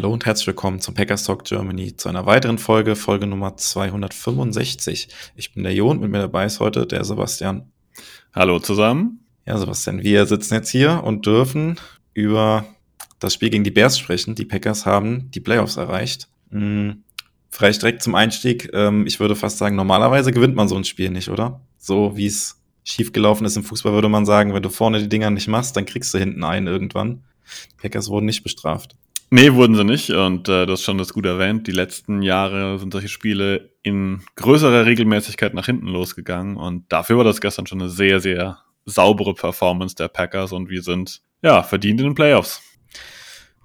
Hallo und herzlich willkommen zum Packers Talk Germany zu einer weiteren Folge, Folge Nummer 265. Ich bin der Jo und mit mir dabei ist heute der Sebastian. Hallo zusammen. Ja, Sebastian, wir sitzen jetzt hier und dürfen über das Spiel gegen die Bears sprechen. Die Packers haben die Playoffs erreicht. Hm, vielleicht direkt zum Einstieg. Ähm, ich würde fast sagen, normalerweise gewinnt man so ein Spiel nicht, oder? So wie es schiefgelaufen ist im Fußball, würde man sagen, wenn du vorne die Dinger nicht machst, dann kriegst du hinten einen irgendwann. Die Packers wurden nicht bestraft. Nee, wurden sie nicht. Und äh, du hast schon das gut erwähnt. Die letzten Jahre sind solche Spiele in größerer Regelmäßigkeit nach hinten losgegangen. Und dafür war das gestern schon eine sehr, sehr saubere Performance der Packers. Und wir sind, ja, verdient in den Playoffs.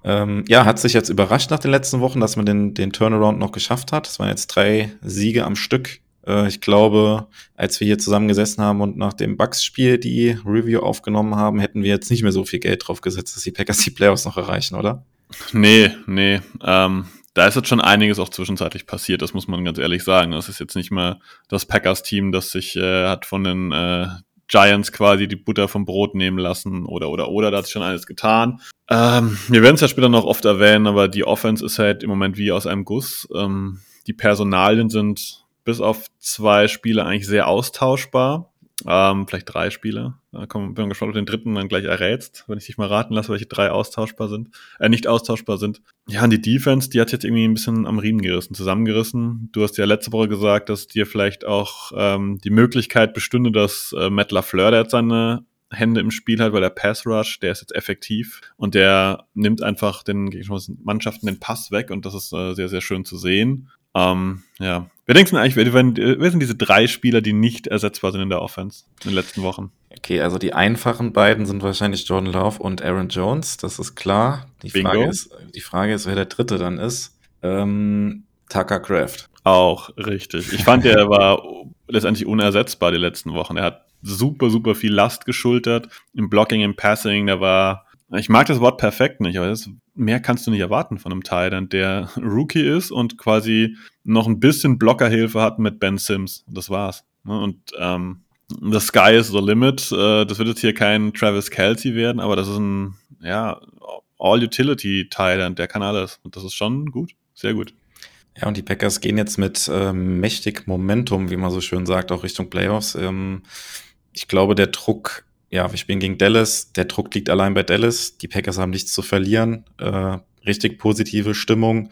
Ähm, ja, hat sich jetzt überrascht nach den letzten Wochen, dass man den, den Turnaround noch geschafft hat. Es waren jetzt drei Siege am Stück. Äh, ich glaube, als wir hier zusammengesessen haben und nach dem Bucks-Spiel die Review aufgenommen haben, hätten wir jetzt nicht mehr so viel Geld drauf gesetzt, dass die Packers die Playoffs noch erreichen, oder? Nee, nee. Ähm, da ist jetzt schon einiges auch zwischenzeitlich passiert, das muss man ganz ehrlich sagen. Das ist jetzt nicht mehr das Packers-Team, das sich äh, hat von den äh, Giants quasi die Butter vom Brot nehmen lassen oder oder oder, da hat sich schon alles getan. Ähm, wir werden es ja später noch oft erwähnen, aber die Offense ist halt im Moment wie aus einem Guss. Ähm, die Personalien sind bis auf zwei Spiele eigentlich sehr austauschbar. Ähm, vielleicht drei Spiele. Da komm, bin gespannt, ob du den dritten dann gleich errätst, wenn ich dich mal raten lasse, welche drei austauschbar sind, äh, nicht austauschbar sind. Ja, und die Defense, die hat jetzt irgendwie ein bisschen am Riemen gerissen, zusammengerissen. Du hast ja letzte Woche gesagt, dass dir vielleicht auch ähm, die Möglichkeit bestünde, dass äh, Matt LaFleur, der jetzt seine Hände im Spiel hat, weil der Pass Rush, der ist jetzt effektiv und der nimmt einfach den Mannschaften den Pass weg und das ist äh, sehr, sehr schön zu sehen. Ähm, ja. Wer denkst du eigentlich, wer, wer, wer sind diese drei Spieler, die nicht ersetzbar sind in der Offense in den letzten Wochen? Okay, also die einfachen beiden sind wahrscheinlich Jordan Love und Aaron Jones, das ist klar. Die Bingo. Frage ist, die Frage ist, wer der dritte dann ist. Ähm, Tucker Craft. Auch richtig. Ich fand, der war letztendlich unersetzbar die letzten Wochen. Er hat super, super viel Last geschultert. Im Blocking, im Passing, der war, ich mag das Wort perfekt nicht, aber das, mehr kannst du nicht erwarten von einem Titan, der Rookie ist und quasi noch ein bisschen Blockerhilfe hat mit Ben Sims. Das war's. Ne? Und ähm, the sky is the limit. Äh, Das wird jetzt hier kein Travis Kelsey werden, aber das ist ein, ja, All-Utility-Titan, der kann alles. Und das ist schon gut. Sehr gut. Ja, und die Packers gehen jetzt mit ähm, mächtig Momentum, wie man so schön sagt, auch Richtung Playoffs. Ähm, ich glaube, der Druck, ja, wir spielen gegen Dallas, der Druck liegt allein bei Dallas. Die Packers haben nichts zu verlieren. Äh, richtig positive Stimmung.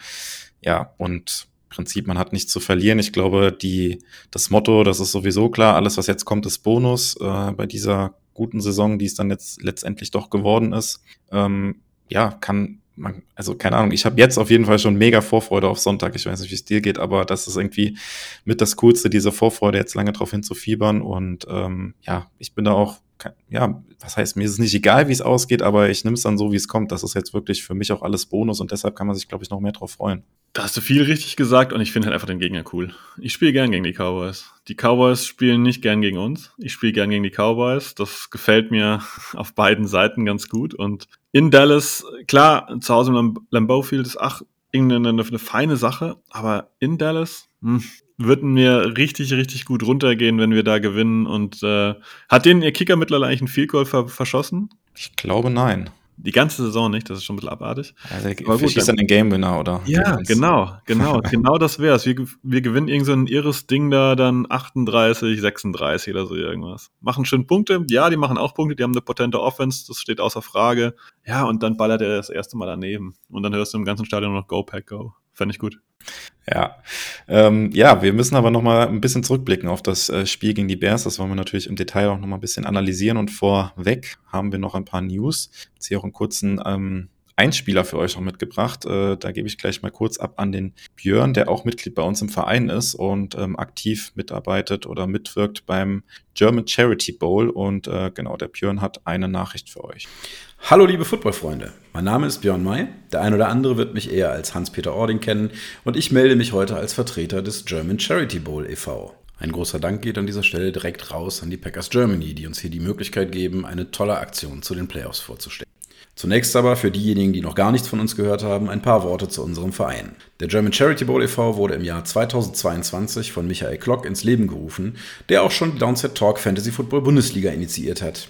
Ja, und im Prinzip, man hat nichts zu verlieren. Ich glaube, die, das Motto, das ist sowieso klar, alles, was jetzt kommt, ist Bonus äh, bei dieser guten Saison, die es dann jetzt letztendlich doch geworden ist. Ähm, ja, kann man, also keine Ahnung, ich habe jetzt auf jeden Fall schon mega Vorfreude auf Sonntag. Ich weiß nicht, wie es dir geht, aber das ist irgendwie mit das Coolste, diese Vorfreude, jetzt lange drauf hinzufiebern. Und ähm, ja, ich bin da auch, ja, was heißt, mir ist es nicht egal, wie es ausgeht, aber ich nehme es dann so, wie es kommt. Das ist jetzt wirklich für mich auch alles Bonus und deshalb kann man sich, glaube ich, noch mehr drauf freuen. Da hast du viel richtig gesagt und ich finde halt einfach den Gegner cool. Ich spiele gern gegen die Cowboys. Die Cowboys spielen nicht gern gegen uns. Ich spiele gern gegen die Cowboys. Das gefällt mir auf beiden Seiten ganz gut. Und in Dallas, klar, zu Hause im Lam- Lambeau Field ist ach, irgendeine eine, eine feine Sache, aber in Dallas hm, würden wir richtig, richtig gut runtergehen, wenn wir da gewinnen. Und äh, hat denen ihr Kicker mittlerweile eigentlich einen Field Goal ver verschossen? Ich glaube, nein. Die ganze Saison nicht, das ist schon ein bisschen abartig. Also, Aber gut, schießt dann den Game Winner, oder? Ja, genau, genau, genau das wär's. Wir, wir gewinnen irgend so ein irres Ding da, dann 38, 36 oder so irgendwas. Machen schön Punkte, ja, die machen auch Punkte, die haben eine potente Offense, das steht außer Frage. Ja, und dann ballert er das erste Mal daneben. Und dann hörst du im ganzen Stadion noch Go Pack Go. Fände ich gut. Ja, ähm, ja, wir müssen aber noch mal ein bisschen zurückblicken auf das äh, Spiel gegen die Bears. Das wollen wir natürlich im Detail auch noch mal ein bisschen analysieren. Und vorweg haben wir noch ein paar News. Jetzt hier auch einen kurzen ähm, Einspieler für euch noch mitgebracht. Äh, da gebe ich gleich mal kurz ab an den Björn, der auch Mitglied bei uns im Verein ist und ähm, aktiv mitarbeitet oder mitwirkt beim German Charity Bowl. Und äh, genau, der Björn hat eine Nachricht für euch. Hallo liebe Footballfreunde, mein Name ist Björn May. Der ein oder andere wird mich eher als Hans-Peter Ording kennen und ich melde mich heute als Vertreter des German Charity Bowl e.V. Ein großer Dank geht an dieser Stelle direkt raus an die Packers Germany, die uns hier die Möglichkeit geben, eine tolle Aktion zu den Playoffs vorzustellen. Zunächst aber für diejenigen, die noch gar nichts von uns gehört haben, ein paar Worte zu unserem Verein. Der German Charity Bowl e.V. wurde im Jahr 2022 von Michael Klock ins Leben gerufen, der auch schon die Downset Talk Fantasy Football Bundesliga initiiert hat.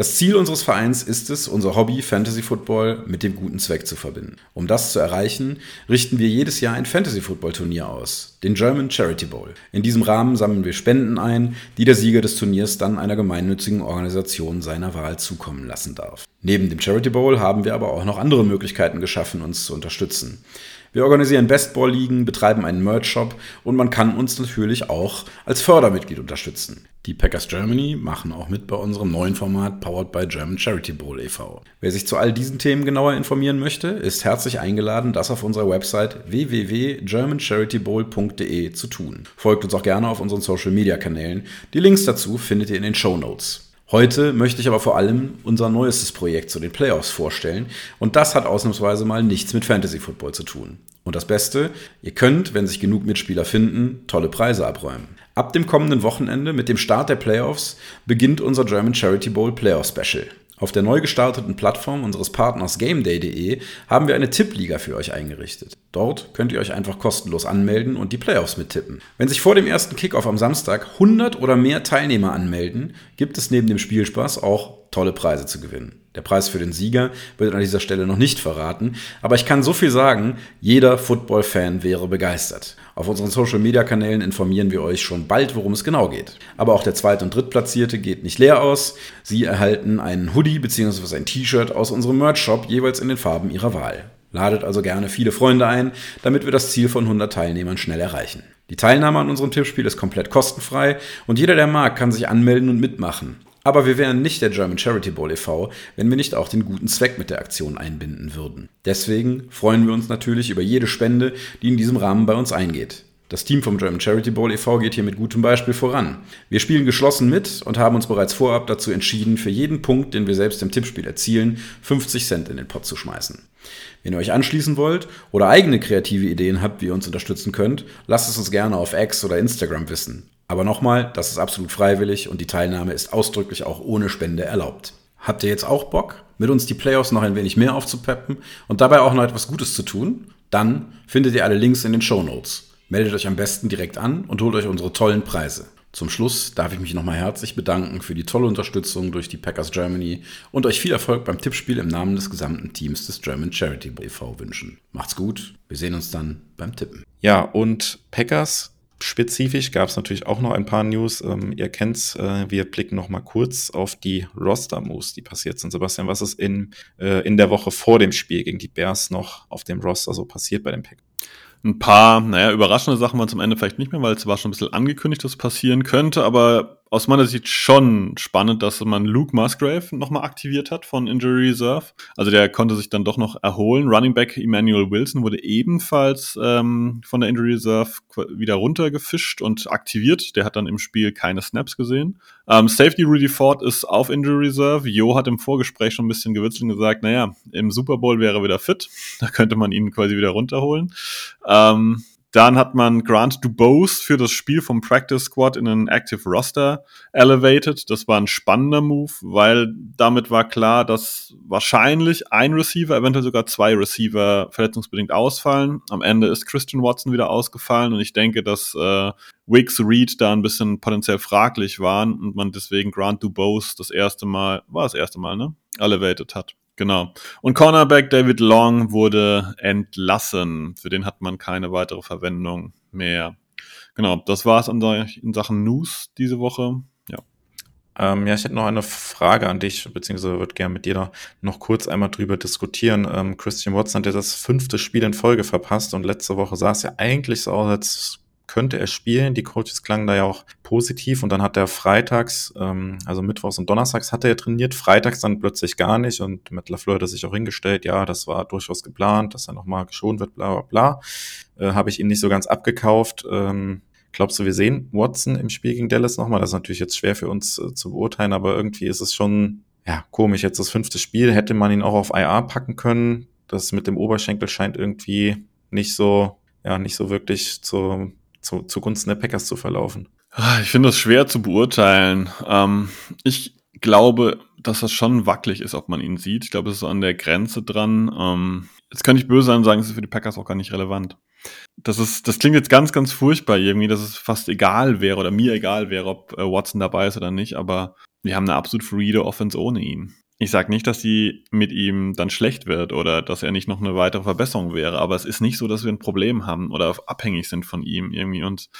Das Ziel unseres Vereins ist es, unser Hobby Fantasy Football mit dem guten Zweck zu verbinden. Um das zu erreichen, richten wir jedes Jahr ein Fantasy Football Turnier aus, den German Charity Bowl. In diesem Rahmen sammeln wir Spenden ein, die der Sieger des Turniers dann einer gemeinnützigen Organisation seiner Wahl zukommen lassen darf. Neben dem Charity Bowl haben wir aber auch noch andere Möglichkeiten geschaffen, uns zu unterstützen. Wir organisieren Bestball-Ligen, betreiben einen Merch-Shop und man kann uns natürlich auch als Fördermitglied unterstützen. Die Packers Germany machen auch mit bei unserem neuen Format Powered by German Charity Bowl e.V. Wer sich zu all diesen Themen genauer informieren möchte, ist herzlich eingeladen, das auf unserer Website www.germancharitybowl.de zu tun. Folgt uns auch gerne auf unseren Social-Media-Kanälen. Die Links dazu findet ihr in den Show Notes. Heute möchte ich aber vor allem unser neuestes Projekt zu den Playoffs vorstellen und das hat ausnahmsweise mal nichts mit Fantasy Football zu tun. Und das Beste, ihr könnt, wenn sich genug Mitspieler finden, tolle Preise abräumen. Ab dem kommenden Wochenende mit dem Start der Playoffs beginnt unser German Charity Bowl Playoff Special. Auf der neu gestarteten Plattform unseres Partners GameDay.de haben wir eine Tippliga für euch eingerichtet. Dort könnt ihr euch einfach kostenlos anmelden und die Playoffs mittippen. Wenn sich vor dem ersten Kickoff am Samstag 100 oder mehr Teilnehmer anmelden, gibt es neben dem Spielspaß auch tolle Preise zu gewinnen. Der Preis für den Sieger wird an dieser Stelle noch nicht verraten, aber ich kann so viel sagen, jeder Football-Fan wäre begeistert. Auf unseren Social-Media-Kanälen informieren wir euch schon bald, worum es genau geht. Aber auch der Zweit- und Drittplatzierte geht nicht leer aus. Sie erhalten einen Hoodie bzw. ein T-Shirt aus unserem Merch-Shop, jeweils in den Farben ihrer Wahl. Ladet also gerne viele Freunde ein, damit wir das Ziel von 100 Teilnehmern schnell erreichen. Die Teilnahme an unserem Tippspiel ist komplett kostenfrei und jeder, der mag, kann sich anmelden und mitmachen. Aber wir wären nicht der German Charity Bowl e.V., wenn wir nicht auch den guten Zweck mit der Aktion einbinden würden. Deswegen freuen wir uns natürlich über jede Spende, die in diesem Rahmen bei uns eingeht. Das Team vom German Charity Bowl e.V. geht hier mit gutem Beispiel voran. Wir spielen geschlossen mit und haben uns bereits vorab dazu entschieden, für jeden Punkt, den wir selbst im Tippspiel erzielen, 50 Cent in den Pot zu schmeißen. Wenn ihr euch anschließen wollt oder eigene kreative Ideen habt, wie ihr uns unterstützen könnt, lasst es uns gerne auf X oder Instagram wissen. Aber nochmal, das ist absolut freiwillig und die Teilnahme ist ausdrücklich auch ohne Spende erlaubt. Habt ihr jetzt auch Bock, mit uns die Playoffs noch ein wenig mehr aufzupeppen und dabei auch noch etwas Gutes zu tun? Dann findet ihr alle Links in den Show Notes. Meldet euch am besten direkt an und holt euch unsere tollen Preise. Zum Schluss darf ich mich nochmal herzlich bedanken für die tolle Unterstützung durch die Packers Germany und euch viel Erfolg beim Tippspiel im Namen des gesamten Teams des German Charity e.V. wünschen. Macht's gut, wir sehen uns dann beim Tippen. Ja, und Packers spezifisch gab es natürlich auch noch ein paar News. Ähm, ihr kennt's, äh, wir blicken noch mal kurz auf die Roster-Moves, die passiert sind. Sebastian, was ist in, äh, in der Woche vor dem Spiel gegen die Bears noch auf dem Roster so passiert bei den Packers? Ein paar, naja, überraschende Sachen waren zum Ende vielleicht nicht mehr, weil es war schon ein bisschen angekündigt, dass es passieren könnte, aber aus meiner Sicht schon spannend, dass man Luke Musgrave nochmal aktiviert hat von Injury Reserve. Also der konnte sich dann doch noch erholen. Running Back Emmanuel Wilson wurde ebenfalls ähm, von der Injury Reserve wieder runtergefischt und aktiviert. Der hat dann im Spiel keine Snaps gesehen. Ähm, Safety Rudy Ford ist auf Injury Reserve. Jo hat im Vorgespräch schon ein bisschen gewitzelt und gesagt, naja, im Super Bowl wäre er wieder fit. Da könnte man ihn quasi wieder runterholen. Ähm, dann hat man Grant Dubose für das Spiel vom Practice Squad in einen Active Roster elevated. Das war ein spannender Move, weil damit war klar, dass wahrscheinlich ein Receiver, eventuell sogar zwei Receiver verletzungsbedingt ausfallen. Am Ende ist Christian Watson wieder ausgefallen und ich denke, dass äh, Wicks Reed da ein bisschen potenziell fraglich waren und man deswegen Grant Dubose das erste Mal, war das erste Mal, ne? Elevated hat. Genau. Und Cornerback David Long wurde entlassen. Für den hat man keine weitere Verwendung mehr. Genau, das war es in Sachen News diese Woche. Ja. Ähm, ja, ich hätte noch eine Frage an dich, beziehungsweise würde gerne mit dir da noch kurz einmal drüber diskutieren. Ähm, Christian Watson hat ja das fünfte Spiel in Folge verpasst und letzte Woche sah es ja eigentlich so aus, als könnte er spielen. Die Coaches klangen da ja auch positiv und dann hat er freitags, ähm, also mittwochs und donnerstags hat er trainiert, freitags dann plötzlich gar nicht und mit LaFleur hat er sich auch hingestellt, ja, das war durchaus geplant, dass er nochmal geschont wird, bla bla bla. Äh, Habe ich ihn nicht so ganz abgekauft. Ähm, Glaubst du, wir sehen Watson im Spiel gegen Dallas nochmal? Das ist natürlich jetzt schwer für uns äh, zu beurteilen, aber irgendwie ist es schon, ja, komisch. Jetzt das fünfte Spiel, hätte man ihn auch auf IR packen können. Das mit dem Oberschenkel scheint irgendwie nicht so, ja, nicht so wirklich zu, zu, zugunsten der Packers zu verlaufen. Ah, ich finde das schwer zu beurteilen. Ähm, ich glaube, dass das schon wackelig ist, ob man ihn sieht. Ich glaube, es ist so an der Grenze dran. Ähm, jetzt könnte ich böse sein und sagen, es ist für die Packers auch gar nicht relevant. Das ist, das klingt jetzt ganz, ganz furchtbar irgendwie, dass es fast egal wäre oder mir egal wäre, ob äh, Watson dabei ist oder nicht, aber wir haben eine absolut fluide Offense ohne ihn. Ich sage nicht, dass die mit ihm dann schlecht wird oder dass er nicht noch eine weitere Verbesserung wäre, aber es ist nicht so, dass wir ein Problem haben oder abhängig sind von ihm irgendwie und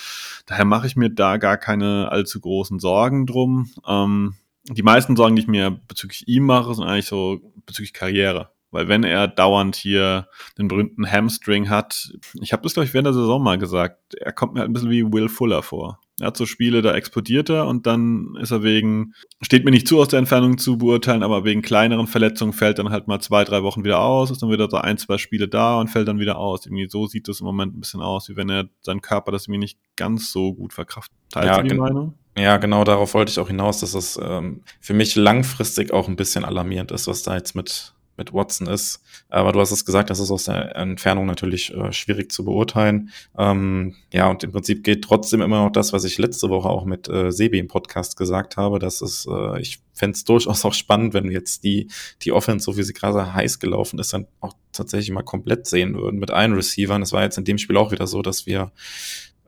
daher mache ich mir da gar keine allzu großen Sorgen drum. Ähm, die meisten Sorgen, die ich mir bezüglich ihm mache, sind eigentlich so bezüglich Karriere. Weil wenn er dauernd hier den berühmten Hamstring hat, ich habe das, glaube ich, während der Saison mal gesagt, er kommt mir halt ein bisschen wie Will Fuller vor. Er hat so Spiele, da explodiert er und dann ist er wegen, steht mir nicht zu aus der Entfernung zu beurteilen, aber wegen kleineren Verletzungen fällt dann halt mal zwei, drei Wochen wieder aus, ist dann wieder so ein, zwei Spiele da und fällt dann wieder aus. Irgendwie so sieht das im Moment ein bisschen aus, wie wenn er seinen Körper das irgendwie nicht ganz so gut verkraftet. Teilst ja, du die Meinung? Ja, genau darauf wollte ich auch hinaus, dass es ähm, für mich langfristig auch ein bisschen alarmierend ist, was da jetzt mit mit Watson ist. Aber du hast es gesagt, das ist aus der Entfernung natürlich äh, schwierig zu beurteilen. Ähm, ja, und im Prinzip geht trotzdem immer noch das, was ich letzte Woche auch mit äh, Sebi im Podcast gesagt habe, dass es, äh, ich fände es durchaus auch spannend, wenn wir jetzt die, die Offense, so wie sie gerade heiß gelaufen ist, dann auch tatsächlich mal komplett sehen würden mit allen Receivern. Es war jetzt in dem Spiel auch wieder so, dass wir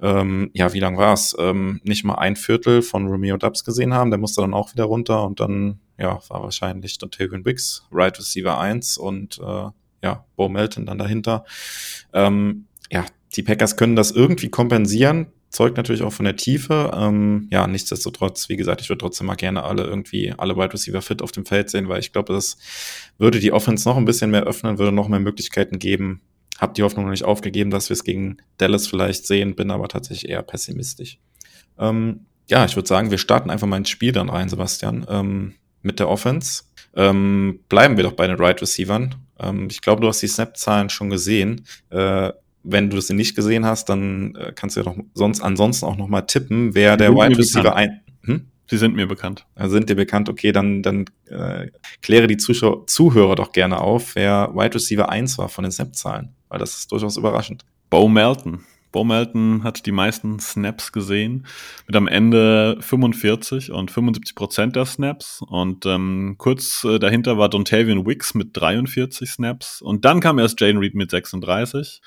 ähm, ja, wie lang war es? Ähm, nicht mal ein Viertel von Romeo Dubs gesehen haben. Der musste dann auch wieder runter und dann, ja, war wahrscheinlich Dontavian Wicks, Right Receiver 1 und äh, ja, Bo Melton dann dahinter. Ähm, ja, die Packers können das irgendwie kompensieren, zeugt natürlich auch von der Tiefe. Ähm, ja, nichtsdestotrotz, wie gesagt, ich würde trotzdem mal gerne alle irgendwie, alle Wide Receiver fit auf dem Feld sehen, weil ich glaube, das würde die Offense noch ein bisschen mehr öffnen, würde noch mehr Möglichkeiten geben, habe die Hoffnung noch nicht aufgegeben, dass wir es gegen Dallas vielleicht sehen, bin aber tatsächlich eher pessimistisch. Ähm, ja, ich würde sagen, wir starten einfach mal ins Spiel dann rein, Sebastian, ähm, mit der Offense. Ähm, bleiben wir doch bei den Right Receivern. Ähm, ich glaube, du hast die Snap-Zahlen schon gesehen. Äh, wenn du sie nicht gesehen hast, dann äh, kannst du ja doch sonst ansonsten auch noch mal tippen, wer der Wide Receiver ein. Hm? Sie sind mir bekannt. Also sind dir bekannt, okay, dann, dann äh, kläre die Zuschauer, Zuhörer doch gerne auf, wer Wide Receiver 1 war von den Snap-Zahlen weil das ist durchaus überraschend. Bo Melton. Bo Melton hat die meisten Snaps gesehen, mit am Ende 45 und 75 Prozent der Snaps. Und ähm, kurz äh, dahinter war Dontavian Wicks mit 43 Snaps. Und dann kam erst Jane Reed mit 36.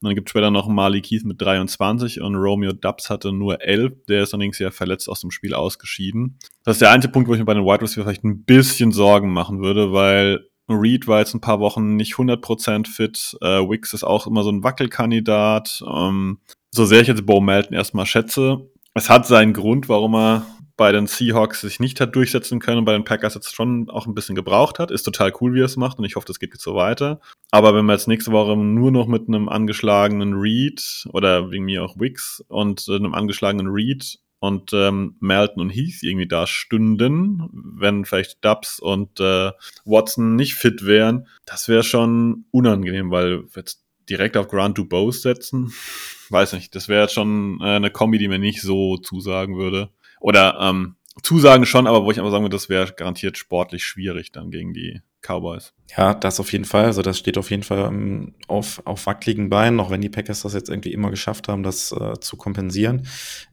Und dann gibt es später noch Marley Keith mit 23 und Romeo Dubs hatte nur 11. Der ist allerdings ja verletzt aus dem Spiel ausgeschieden. Das ist der einzige Punkt, wo ich mir bei den Wide Receiver vielleicht ein bisschen Sorgen machen würde, weil Reed war jetzt ein paar Wochen nicht 100% fit. Äh, Wicks ist auch immer so ein Wackelkandidat. Ähm, so sehr ich jetzt Bo Melton erstmal schätze, es hat seinen Grund, warum er bei den Seahawks sich nicht hat durchsetzen können und bei den Packers jetzt schon auch ein bisschen gebraucht hat. Ist total cool, wie er es macht und ich hoffe, das geht jetzt so weiter. Aber wenn wir jetzt nächste Woche nur noch mit einem angeschlagenen Reed oder wegen mir auch Wicks und einem angeschlagenen Reed und ähm, Melton und Heath irgendwie da stünden, wenn vielleicht Dubs und äh, Watson nicht fit wären, das wäre schon unangenehm, weil jetzt direkt auf Grant Dubose setzen, weiß nicht, das wäre schon äh, eine Kombi, die mir nicht so zusagen würde. Oder ähm, Zusagen schon, aber wo ich einfach sagen würde, das wäre garantiert sportlich schwierig dann gegen die Cowboys. Ja, das auf jeden Fall. Also das steht auf jeden Fall um, auf, auf wackeligen Beinen, auch wenn die Packers das jetzt irgendwie immer geschafft haben, das äh, zu kompensieren.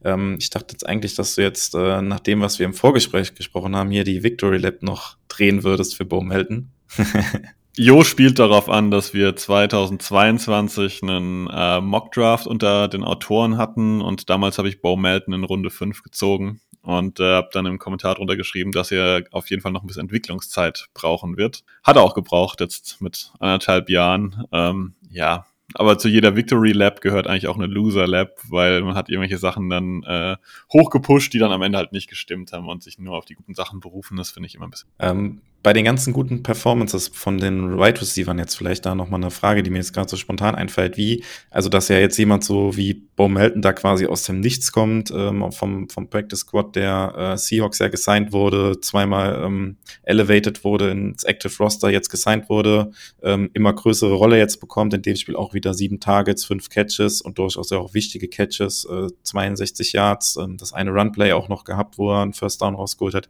Ähm, ich dachte jetzt eigentlich, dass du jetzt, äh, nach dem, was wir im Vorgespräch gesprochen haben, hier die Victory Lab noch drehen würdest für Bohm-Helden. Jo spielt darauf an, dass wir 2022 einen äh, Mock-Draft unter den Autoren hatten und damals habe ich Bo Melton in Runde 5 gezogen und äh, habe dann im Kommentar drunter geschrieben, dass er auf jeden Fall noch ein bisschen Entwicklungszeit brauchen wird. Hat er auch gebraucht, jetzt mit anderthalb Jahren. Ähm, ja, aber zu jeder Victory Lab gehört eigentlich auch eine Loser Lab, weil man hat irgendwelche Sachen dann äh, hochgepusht, die dann am Ende halt nicht gestimmt haben und sich nur auf die guten Sachen berufen. Das finde ich immer ein bisschen. Ähm, bei den ganzen guten Performances von den Wide right Receivers jetzt vielleicht da nochmal eine Frage, die mir jetzt gerade so spontan einfällt, wie, also dass ja jetzt jemand so wie Bo Melton da quasi aus dem Nichts kommt, ähm, vom, vom Practice Squad der äh, Seahawks ja gesigned wurde, zweimal ähm, elevated wurde ins Active Roster, jetzt gesigned wurde, ähm, immer größere Rolle jetzt bekommt, in dem Spiel auch wieder sieben Targets, fünf Catches und durchaus ja auch wichtige Catches, äh, 62 Yards, äh, das eine Runplay auch noch gehabt, wo er einen First Down rausgeholt hat.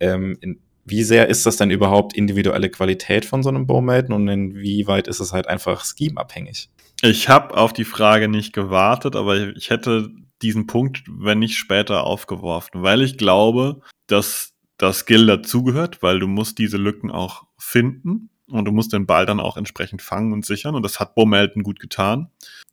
Ähm, in, wie sehr ist das denn überhaupt individuelle Qualität von so einem Bowmaten und inwieweit ist es halt einfach scheme-abhängig? Ich habe auf die Frage nicht gewartet, aber ich hätte diesen Punkt, wenn nicht später, aufgeworfen, weil ich glaube, dass das Skill dazugehört, weil du musst diese Lücken auch finden und du musst den Ball dann auch entsprechend fangen und sichern und das hat Bo Melton gut getan.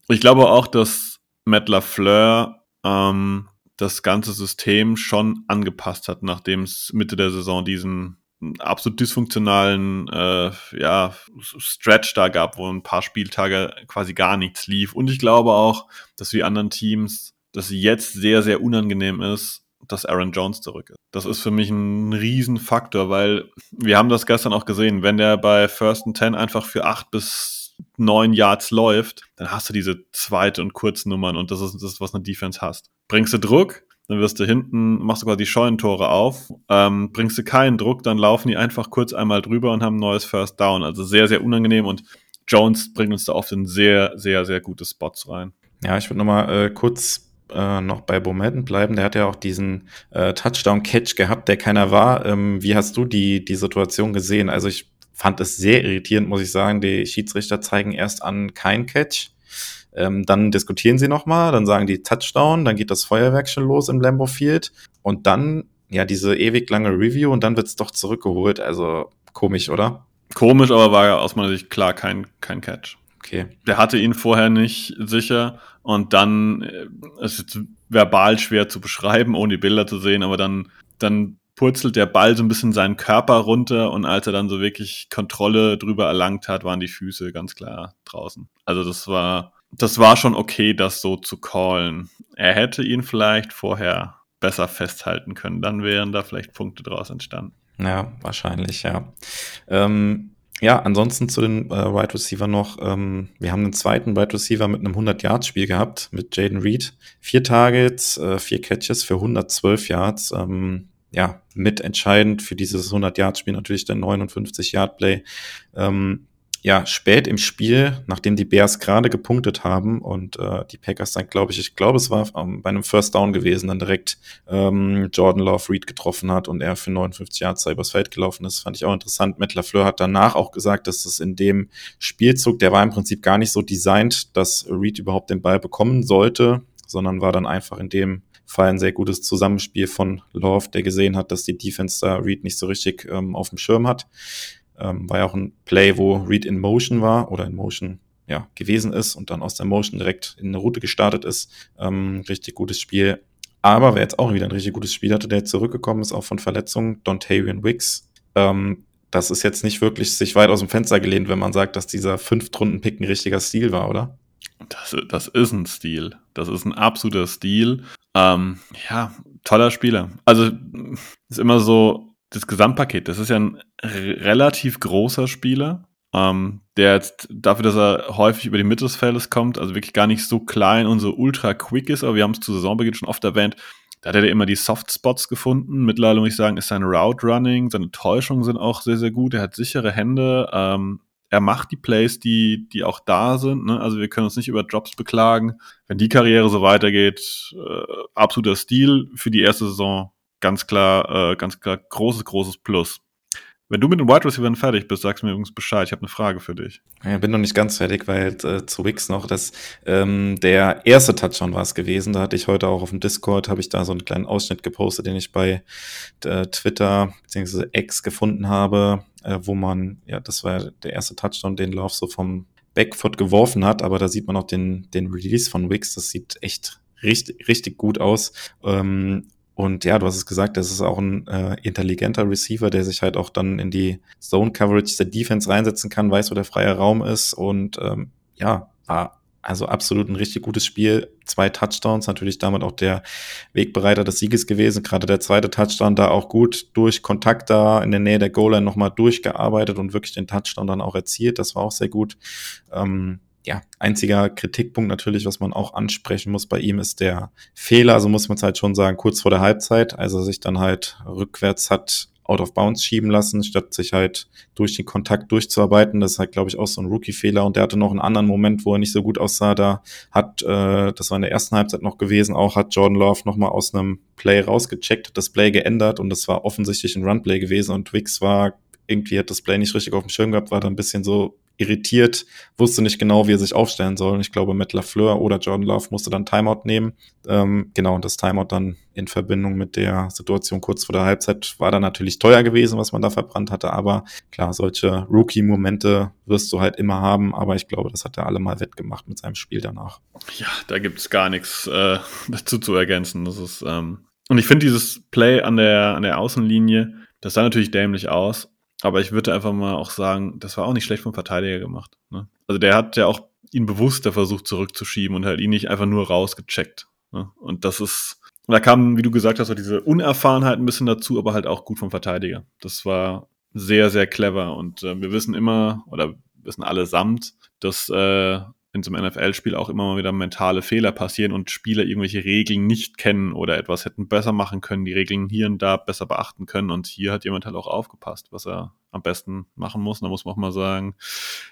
Ich glaube auch, dass Matt LaFleur ähm, das ganze System schon angepasst hat, nachdem es Mitte der Saison diesen absolut dysfunktionalen äh, ja, Stretch da gab, wo ein paar Spieltage quasi gar nichts lief. Und ich glaube auch, dass wie anderen Teams, dass jetzt sehr, sehr unangenehm ist, dass Aaron Jones zurück ist. Das ist für mich ein Riesenfaktor, weil wir haben das gestern auch gesehen, wenn der bei First and Ten einfach für acht bis neun Yards läuft, dann hast du diese zweite und Kurznummern und das ist das, was eine Defense hast bringst du Druck, dann wirst du hinten, machst du quasi die Scheunentore auf, ähm, bringst du keinen Druck, dann laufen die einfach kurz einmal drüber und haben ein neues First Down. Also sehr, sehr unangenehm und Jones bringt uns da oft in sehr, sehr, sehr gute Spots rein. Ja, ich würde nochmal äh, kurz äh, noch bei Bomelton bleiben. Der hat ja auch diesen äh, Touchdown-Catch gehabt, der keiner war. Ähm, wie hast du die, die Situation gesehen? Also ich fand es sehr irritierend, muss ich sagen. Die Schiedsrichter zeigen erst an kein Catch ähm, dann diskutieren sie nochmal, dann sagen die Touchdown, dann geht das Feuerwerk schon los im Lambo Field und dann ja diese ewig lange Review und dann wird's doch zurückgeholt. Also komisch, oder? Komisch, aber war ja aus meiner Sicht klar kein, kein Catch. Okay. Der hatte ihn vorher nicht sicher und dann äh, ist es verbal schwer zu beschreiben, ohne die Bilder zu sehen, aber dann, dann purzelt der Ball so ein bisschen seinen Körper runter und als er dann so wirklich Kontrolle drüber erlangt hat, waren die Füße ganz klar draußen. Also das war das war schon okay, das so zu callen. Er hätte ihn vielleicht vorher besser festhalten können. Dann wären da vielleicht Punkte draus entstanden. Ja, wahrscheinlich, ja. Ähm, ja, ansonsten zu den äh, Wide Receiver noch. Ähm, wir haben einen zweiten Wide Receiver mit einem 100-Yard-Spiel gehabt, mit Jaden Reed. Vier Targets, äh, vier Catches für 112 Yards. Ähm, ja, mitentscheidend für dieses 100-Yard-Spiel natürlich der 59-Yard-Play. Ähm, ja, spät im Spiel, nachdem die Bears gerade gepunktet haben und äh, die Packers dann, glaube ich, ich glaube, es war ähm, bei einem First Down gewesen, dann direkt ähm, Jordan Love Reed getroffen hat und er für 59 Yards übers Feld gelaufen ist, fand ich auch interessant. Matt LaFleur hat danach auch gesagt, dass es in dem Spielzug, der war im Prinzip gar nicht so designt, dass Reed überhaupt den Ball bekommen sollte, sondern war dann einfach in dem Fall ein sehr gutes Zusammenspiel von Love, der gesehen hat, dass die Defense da Reed nicht so richtig ähm, auf dem Schirm hat. Ähm, war ja auch ein Play, wo Read in Motion war oder in Motion ja, gewesen ist und dann aus der Motion direkt in eine Route gestartet ist. Ähm, richtig gutes Spiel. Aber wer jetzt auch wieder ein richtig gutes Spiel hatte, der zurückgekommen ist, auch von Verletzungen, Dontavian Wicks. Ähm, das ist jetzt nicht wirklich sich weit aus dem Fenster gelehnt, wenn man sagt, dass dieser Fünftrunden-Pick ein richtiger Stil war, oder? Das, das ist ein Stil. Das ist ein absoluter Stil. Ähm, ja, toller Spieler. Also ist immer so, das Gesamtpaket, das ist ja ein relativ großer Spieler, ähm, der jetzt dafür, dass er häufig über die Mitte des Feldes kommt, also wirklich gar nicht so klein und so ultra quick ist, aber wir haben es zu Saisonbeginn schon oft erwähnt, da hat er immer die Soft Spots gefunden. Mittlerweile muss ich sagen, ist sein Route Running, seine Täuschungen sind auch sehr, sehr gut. Er hat sichere Hände. Ähm, er macht die Plays, die, die auch da sind. Ne? Also wir können uns nicht über Drops beklagen. Wenn die Karriere so weitergeht, äh, absoluter Stil für die erste Saison ganz klar, äh, ganz klar großes, großes Plus. Wenn du mit den Wide Receivers fertig bist, sagst du mir übrigens Bescheid. Ich habe eine Frage für dich. Ja, bin noch nicht ganz fertig, weil äh, zu Wix noch, dass ähm, der erste Touchdown war es gewesen. Da hatte ich heute auch auf dem Discord, habe ich da so einen kleinen Ausschnitt gepostet, den ich bei äh, Twitter bzw. X gefunden habe, äh, wo man, ja, das war der erste Touchdown, den Lauf so vom Backfoot geworfen hat, aber da sieht man auch den, den Release von Wix. Das sieht echt richtig, richtig gut aus. Ähm, und ja, du hast es gesagt, das ist auch ein äh, intelligenter Receiver, der sich halt auch dann in die Zone Coverage der Defense reinsetzen kann, weiß, wo der freie Raum ist und ähm, ja, war Also absolut ein richtig gutes Spiel. Zwei Touchdowns, natürlich damit auch der Wegbereiter des Sieges gewesen. Gerade der zweite Touchdown da auch gut durch Kontakt da in der Nähe der Goal-Line nochmal durchgearbeitet und wirklich den Touchdown dann auch erzielt. Das war auch sehr gut. Ähm, ja, einziger Kritikpunkt natürlich, was man auch ansprechen muss bei ihm, ist der Fehler, so also muss man es halt schon sagen, kurz vor der Halbzeit, also sich dann halt rückwärts hat out of bounds schieben lassen, statt sich halt durch den Kontakt durchzuarbeiten. Das ist halt, glaube ich, auch so ein Rookie-Fehler. Und der hatte noch einen anderen Moment, wo er nicht so gut aussah. Da hat, äh, das war in der ersten Halbzeit noch gewesen, auch hat Jordan Love nochmal aus einem Play rausgecheckt, das Play geändert und das war offensichtlich ein Run-Play gewesen und Wix war irgendwie hat das Play nicht richtig auf dem Schirm gehabt, war da ein bisschen so irritiert, wusste nicht genau, wie er sich aufstellen soll. Ich glaube, Matt LaFleur oder Jordan Love musste dann Timeout nehmen. Ähm, genau, und das Timeout dann in Verbindung mit der Situation kurz vor der Halbzeit war dann natürlich teuer gewesen, was man da verbrannt hatte. Aber klar, solche Rookie-Momente wirst du halt immer haben. Aber ich glaube, das hat er alle mal wettgemacht mit seinem Spiel danach. Ja, da gibt's gar nichts äh, dazu zu ergänzen. Das ist, ähm und ich finde dieses Play an der, an der Außenlinie, das sah natürlich dämlich aus. Aber ich würde einfach mal auch sagen, das war auch nicht schlecht vom Verteidiger gemacht. Ne? Also der hat ja auch ihn bewusster versucht zurückzuschieben und halt ihn nicht einfach nur rausgecheckt. Ne? Und das ist, da kam, wie du gesagt hast, so diese Unerfahrenheit ein bisschen dazu, aber halt auch gut vom Verteidiger. Das war sehr, sehr clever und äh, wir wissen immer oder wissen allesamt, dass äh, in so einem NFL-Spiel auch immer mal wieder mentale Fehler passieren und Spieler irgendwelche Regeln nicht kennen oder etwas hätten besser machen können, die Regeln hier und da besser beachten können. Und hier hat jemand halt auch aufgepasst, was er am besten machen muss. da muss man auch mal sagen,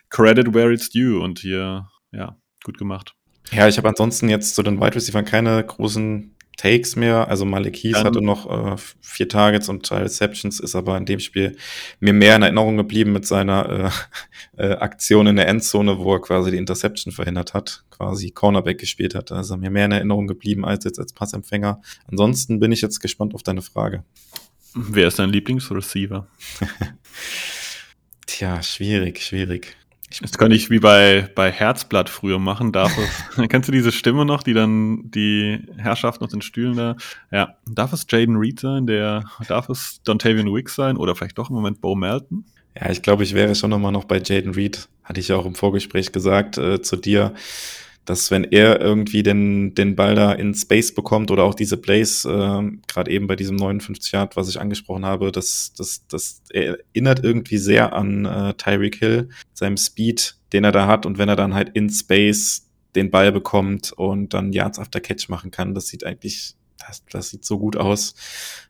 credit where it's due. Und hier, ja, gut gemacht. Ja, ich habe ansonsten jetzt zu den Wide Receivers keine großen Takes mehr. Also Malik Heath Dann, hatte noch äh, vier Targets und drei Receptions, ist aber in dem Spiel mir mehr in Erinnerung geblieben mit seiner äh, äh, Aktion in der Endzone, wo er quasi die Interception verhindert hat, quasi Cornerback gespielt hat. Also mir mehr in Erinnerung geblieben als jetzt als Passempfänger. Ansonsten bin ich jetzt gespannt auf deine Frage. Wer ist dein Lieblingsreceiver? Tja, schwierig, schwierig. Das könnte ich wie bei, bei Herzblatt früher machen. Darf es, kennst du diese Stimme noch, die dann die Herrschaft auf den Stühlen da? Ja. Darf es Jaden Reed sein? Der, darf es Dontavian Wicks sein? Oder vielleicht doch im Moment Bo Melton? Ja, ich glaube, ich wäre schon nochmal noch bei Jaden Reed. Hatte ich ja auch im Vorgespräch gesagt äh, zu dir dass wenn er irgendwie den, den Ball da in Space bekommt oder auch diese Plays, äh, gerade eben bei diesem 59 Yard, was ich angesprochen habe, das, das, das erinnert irgendwie sehr an äh, Tyreek Hill, seinem Speed, den er da hat. Und wenn er dann halt in Space den Ball bekommt und dann Yards after Catch machen kann, das sieht eigentlich das, das sieht so gut aus.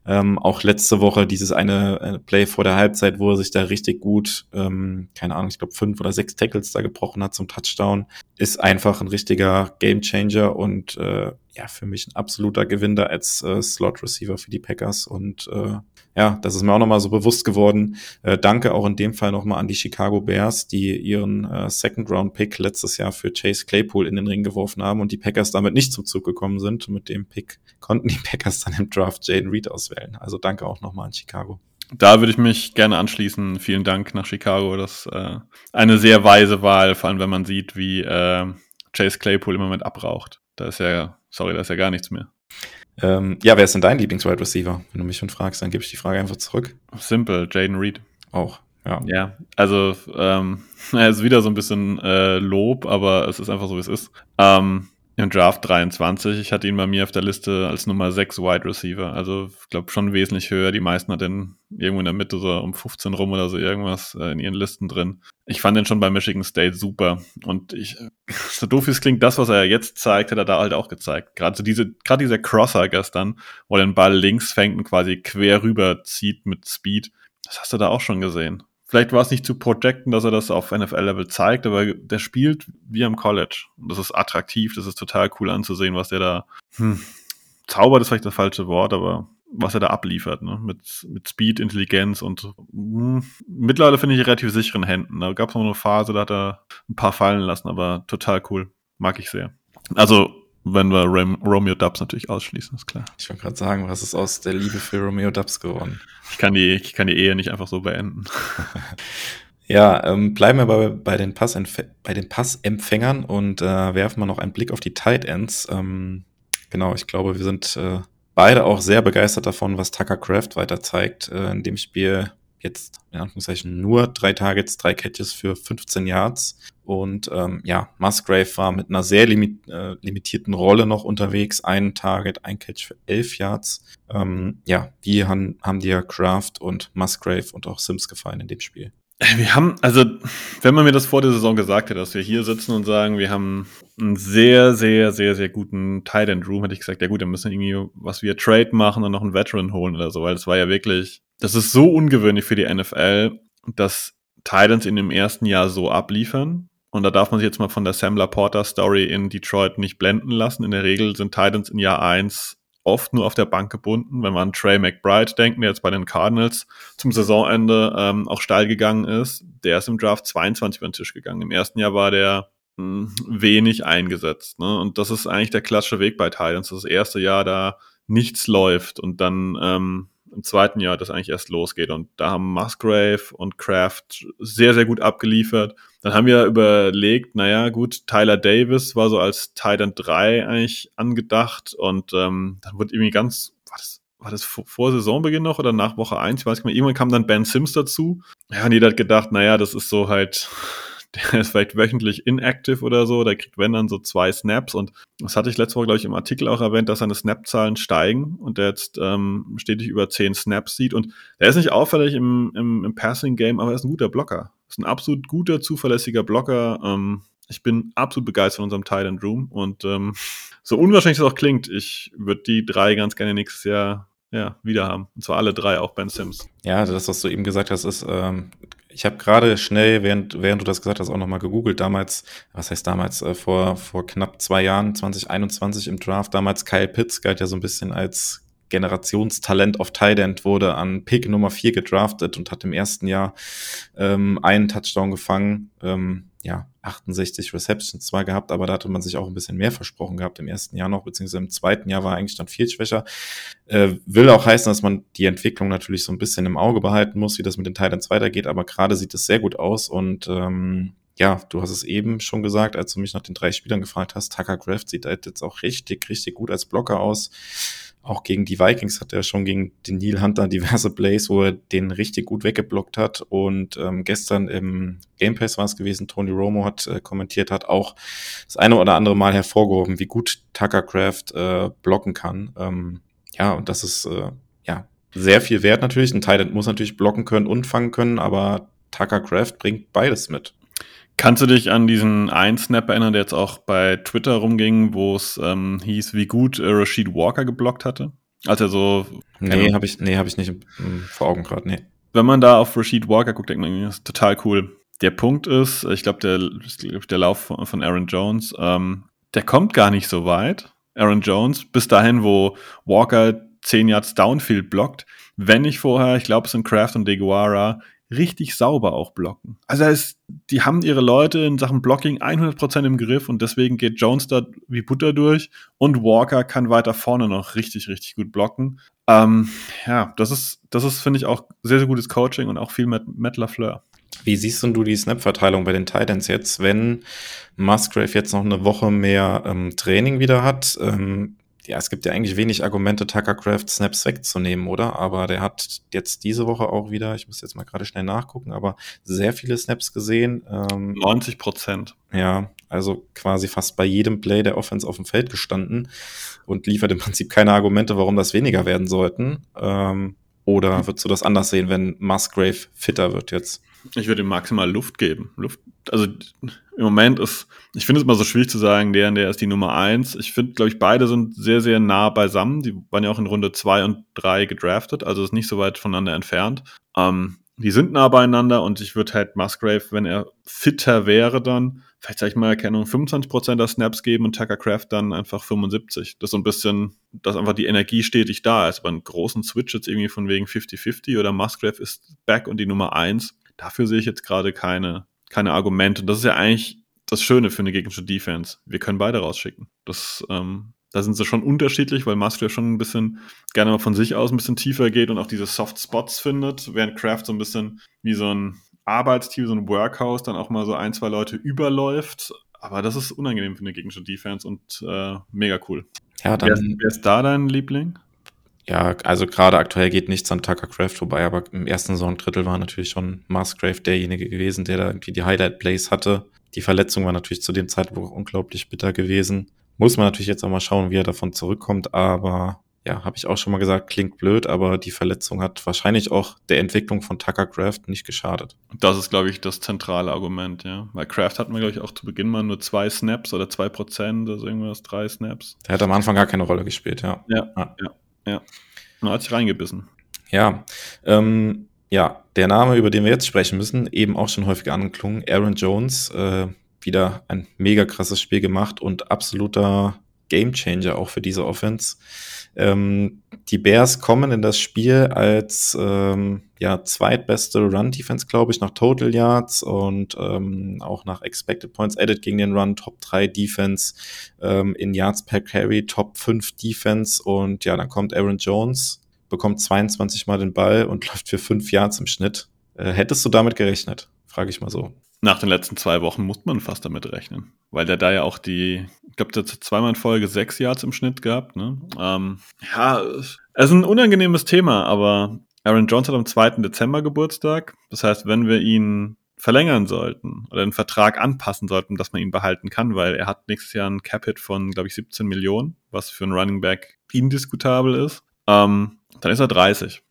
Ähm, auch letzte Woche dieses eine äh, Play vor der Halbzeit, wo er sich da richtig gut, ähm, keine Ahnung, ich glaube fünf oder sechs Tackles da gebrochen hat zum Touchdown, ist einfach ein richtiger Gamechanger und äh, ja, für mich ein absoluter Gewinner als äh, Slot-Receiver für die Packers. Und äh, ja, das ist mir auch nochmal so bewusst geworden. Äh, danke auch in dem Fall nochmal an die Chicago Bears, die ihren äh, Second-Round-Pick letztes Jahr für Chase Claypool in den Ring geworfen haben und die Packers damit nicht zum Zug gekommen sind. Mit dem Pick konnten die Packers dann im Draft Jaden Reed auswählen. Also danke auch nochmal an Chicago. Da würde ich mich gerne anschließen. Vielen Dank nach Chicago. Das äh, eine sehr weise Wahl, vor allem wenn man sieht, wie äh, Chase Claypool im Moment abraucht. Da ist ja Sorry, da ist ja gar nichts mehr. Ähm, ja, wer ist denn dein Lieblings-Wide Receiver? Wenn du mich schon fragst, dann gebe ich die Frage einfach zurück. Simple, Jaden Reed. Auch, ja. Ja, also ähm, ist wieder so ein bisschen äh, Lob, aber es ist einfach so, wie es ist. Ähm, im Draft 23. Ich hatte ihn bei mir auf der Liste als Nummer 6 Wide Receiver. Also, ich glaube schon wesentlich höher. Die meisten hatten irgendwo in der Mitte so um 15 rum oder so irgendwas äh, in ihren Listen drin. Ich fand den schon bei Michigan State super. Und ich, so doof es klingt, das, was er jetzt zeigt, hat er da halt auch gezeigt. Gerade so diese, gerade dieser Crosser gestern, wo er den Ball links fängt und quasi quer rüber zieht mit Speed. Das hast du da auch schon gesehen. Vielleicht war es nicht zu projecten, dass er das auf NFL-Level zeigt, aber der spielt wie am College. Und das ist attraktiv, das ist total cool anzusehen, was der da, hm, zaubert ist vielleicht das falsche Wort, aber was er da abliefert, ne? mit, mit Speed, Intelligenz und mh, hm, mittlerweile finde ich relativ sicheren Händen. Da gab es noch eine Phase, da hat er ein paar fallen lassen, aber total cool. Mag ich sehr. Also wenn wir Rom Romeo Dubs natürlich ausschließen, ist klar. Ich wollte gerade sagen, was ist aus der Liebe für Romeo Dubs geworden? Ich kann die, ich kann die Ehe nicht einfach so beenden. ja, ähm, bleiben wir bei, bei, den bei den Passempfängern und äh, werfen wir noch einen Blick auf die Tight Ends. Ähm, genau, ich glaube, wir sind äh, beide auch sehr begeistert davon, was Tucker Craft weiter zeigt äh, in dem Spiel jetzt in Anführungszeichen nur drei Targets, drei Catches für 15 Yards. Und ähm, ja, Musgrave war mit einer sehr limit, äh, limitierten Rolle noch unterwegs. Ein Target, ein Catch für 11 Yards. Ähm, ja, wie haben, haben dir Kraft und Musgrave und auch Sims gefallen in dem Spiel? Wir haben, also, wenn man mir das vor der Saison gesagt hätte, dass wir hier sitzen und sagen, wir haben einen sehr, sehr, sehr, sehr guten Tight End Room, hätte ich gesagt, ja gut, dann müssen wir irgendwie was wir Trade machen und noch einen Veteran holen oder so, weil das war ja wirklich, das ist so ungewöhnlich für die NFL, dass Titans in dem ersten Jahr so abliefern. Und da darf man sich jetzt mal von der Sam Laporta Story in Detroit nicht blenden lassen. In der Regel sind Titans in Jahr eins oft nur auf der Bank gebunden. Wenn wir an Trey McBride denken, der jetzt bei den Cardinals zum Saisonende ähm, auch steil gegangen ist, der ist im Draft 22 über den Tisch gegangen. Im ersten Jahr war der mh, hm, wenig eingesetzt. Ne? Und das ist eigentlich der klassische Weg bei Titans. Das erste Jahr da nichts läuft und dann ähm, im zweiten Jahr das eigentlich erst losgeht. Und da haben Musgrave und Kraft sehr, sehr gut abgeliefert. Dann haben wir überlegt, naja, gut, Tyler Davis war so als Titan 3 eigentlich angedacht und ähm, dann wurde irgendwie ganz, war das, war das vor Saisonbeginn noch oder nach Woche 1? Ich weiß nicht mehr. Irgendwann kam dann Ben Sims dazu. Ja, und jeder hat gedacht, naja, das ist so halt der ist vielleicht wöchentlich inactive oder so, der kriegt wenn dann so zwei Snaps und das hatte ich letzte Woche, glaube ich, im Artikel auch erwähnt, dass seine Snap-Zahlen steigen und der jetzt ähm, stetig über zehn Snaps sieht und der ist nicht auffällig im, im, im Passing-Game, aber er ist ein guter Blocker. Ist ein absolut guter, zuverlässiger Blocker. Ähm, ich bin absolut begeistert von unserem Tight End Room und ähm, so unwahrscheinlich das auch klingt, ich würde die drei ganz gerne nächstes Jahr ja, wieder haben. Und zwar alle drei, auch Ben Sims. Ja, das, was du eben gesagt hast, ist, ähm, ich habe gerade schnell, während, während du das gesagt hast, auch nochmal gegoogelt. Damals, was heißt damals, äh, vor, vor knapp zwei Jahren, 2021 im Draft, damals Kyle Pitts galt ja so ein bisschen als Generationstalent auf Tight End, wurde an Pick Nummer 4 gedraftet und hat im ersten Jahr ähm, einen Touchdown gefangen. Ähm, ja, 68 Receptions zwar gehabt, aber da hatte man sich auch ein bisschen mehr versprochen gehabt im ersten Jahr noch, beziehungsweise im zweiten Jahr war er eigentlich dann viel schwächer. Äh, will auch heißen, dass man die Entwicklung natürlich so ein bisschen im Auge behalten muss, wie das mit den Titans weitergeht, aber gerade sieht es sehr gut aus und ähm, ja, du hast es eben schon gesagt, als du mich nach den drei Spielern gefragt hast, Tucker Kraft sieht halt jetzt auch richtig, richtig gut als Blocker aus. Auch gegen die Vikings hat er schon gegen den Neil Hunter diverse Plays, wo er den richtig gut weggeblockt hat. Und ähm, gestern im Game Pass war es gewesen, Tony Romo hat äh, kommentiert, hat auch das eine oder andere Mal hervorgehoben, wie gut Tucker Craft äh, blocken kann. Ähm, ja, und das ist äh, ja sehr viel wert natürlich. Ein Titan muss natürlich blocken können und fangen können, aber Tucker Craft bringt beides mit. Kannst du dich an diesen einen Snap erinnern, der jetzt auch bei Twitter rumging, wo es ähm, hieß, wie gut äh, Rashid Walker geblockt hatte? Als er so. Nee, habe ich, nee, hab ich nicht vor Augen gerade, nee. Wenn man da auf Rashid Walker guckt, denkt man, das ist total cool. Der Punkt ist, ich glaube, der, der Lauf von Aaron Jones, ähm, der kommt gar nicht so weit. Aaron Jones, bis dahin, wo Walker 10 Yards Downfield blockt. Wenn nicht vorher, ich glaube, es sind Kraft und DeGuara, richtig sauber auch blocken. Also ist, die haben ihre Leute in Sachen Blocking 100% im Griff und deswegen geht Jones da wie Butter durch und Walker kann weiter vorne noch richtig, richtig gut blocken. Ähm, ja, das ist, das ist, finde ich, auch sehr, sehr gutes Coaching und auch viel mit Matt LaFleur. Wie siehst du die Snap-Verteilung bei den Titans jetzt, wenn Musgrave jetzt noch eine Woche mehr ähm, Training wieder hat? Ähm, ja, es gibt ja eigentlich wenig Argumente, Tuckercraft Snaps wegzunehmen, oder? Aber der hat jetzt diese Woche auch wieder, ich muss jetzt mal gerade schnell nachgucken, aber sehr viele Snaps gesehen. Ähm, 90 Prozent. Ja, also quasi fast bei jedem Play der Offense auf dem Feld gestanden und liefert im Prinzip keine Argumente, warum das weniger werden sollten. Ähm, oder würdest du das anders sehen, wenn Musgrave fitter wird jetzt? Ich würde ihm maximal Luft geben. Luft, also im Moment ist, ich finde es immer so schwierig zu sagen, der und der ist die Nummer eins. Ich finde, glaube ich, beide sind sehr, sehr nah beisammen. Die waren ja auch in Runde zwei und drei gedraftet, also ist nicht so weit voneinander entfernt. Ähm, die sind nah beieinander und ich würde halt Musgrave, wenn er fitter wäre, dann vielleicht sag ich mal, Erkennung 25% der Snaps geben und Tucker Craft dann einfach 75. Das ist so ein bisschen, dass einfach die Energie stetig da ist. Bei einem großen Switch jetzt irgendwie von wegen 50-50 oder Musgrave ist back und die Nummer eins Dafür sehe ich jetzt gerade keine, keine Argumente. Und das ist ja eigentlich das Schöne für eine gegnerische Defense. Wir können beide rausschicken. Das, ähm, da sind sie schon unterschiedlich, weil Musgrave schon ein bisschen gerne mal von sich aus ein bisschen tiefer geht und auch diese Soft Spots findet, während Kraft so ein bisschen wie so ein Arbeitsteam, so ein Workhouse dann auch mal so ein, zwei Leute überläuft. Aber das ist unangenehm für eine gegnerische Defense und äh, mega cool. Ja, dann, wer, ist, wer ist da dein Liebling? Ja, also gerade aktuell geht nichts an Tucker Craft vorbei, aber im ersten Saisondrittel war natürlich schon Musgrave derjenige gewesen, der da irgendwie die Highlight-Plays hatte. Die Verletzung war natürlich zu dem Zeitpunkt unglaublich bitter gewesen. Muss man natürlich jetzt auch mal schauen, wie er davon zurückkommt, aber ja, habe ich auch schon mal gesagt, klingt blöd, aber die Verletzung hat wahrscheinlich auch der Entwicklung von Tucker Craft nicht geschadet. Das ist, glaube ich, das zentrale Argument, ja. Weil Craft hatten wir, glaube ich, auch zu Beginn mal nur zwei Snaps oder zwei Prozent, also irgendwas, drei Snaps. Der hat am Anfang gar keine Rolle gespielt, ja. Ja, ja, ja. Ja. Und hat sich reingebissen. Ja, ähm, ja, der Name, über den wir jetzt sprechen müssen, eben auch schon häufig angeklungen, Aaron Jones, äh, wieder ein mega krasses Spiel gemacht und absoluter Gamechanger auch für diese Offense. Ähm, die Bears kommen in das Spiel als ähm, ja, zweitbeste Run-Defense, glaube ich, nach Total Yards und ähm, auch nach Expected Points Added gegen den Run, Top 3 Defense, ähm, in Yards per Carry, Top 5 Defense und ja, dann kommt Aaron Jones, bekommt 22 Mal den Ball und läuft für 5 Yards im Schnitt. Äh, hättest du damit gerechnet? Frage ich mal so nach den letzten zwei Wochen muss man fast damit rechnen. Weil der da ja auch die, ich glaube, der hat zweimal in Folge sechs Yards im Schnitt gehabt. Ne? Ähm, ja, es ist ein unangenehmes Thema, aber Aaron Jones hat am 2. Dezember Geburtstag. Das heißt, wenn wir ihn verlängern sollten oder den Vertrag anpassen sollten, dass man ihn behalten kann, weil er hat nächstes Jahr ein Cap-Hit von, glaube ich, 17 Millionen, was für einen Running Back indiskutabel ist. Ähm, dann ist er 30.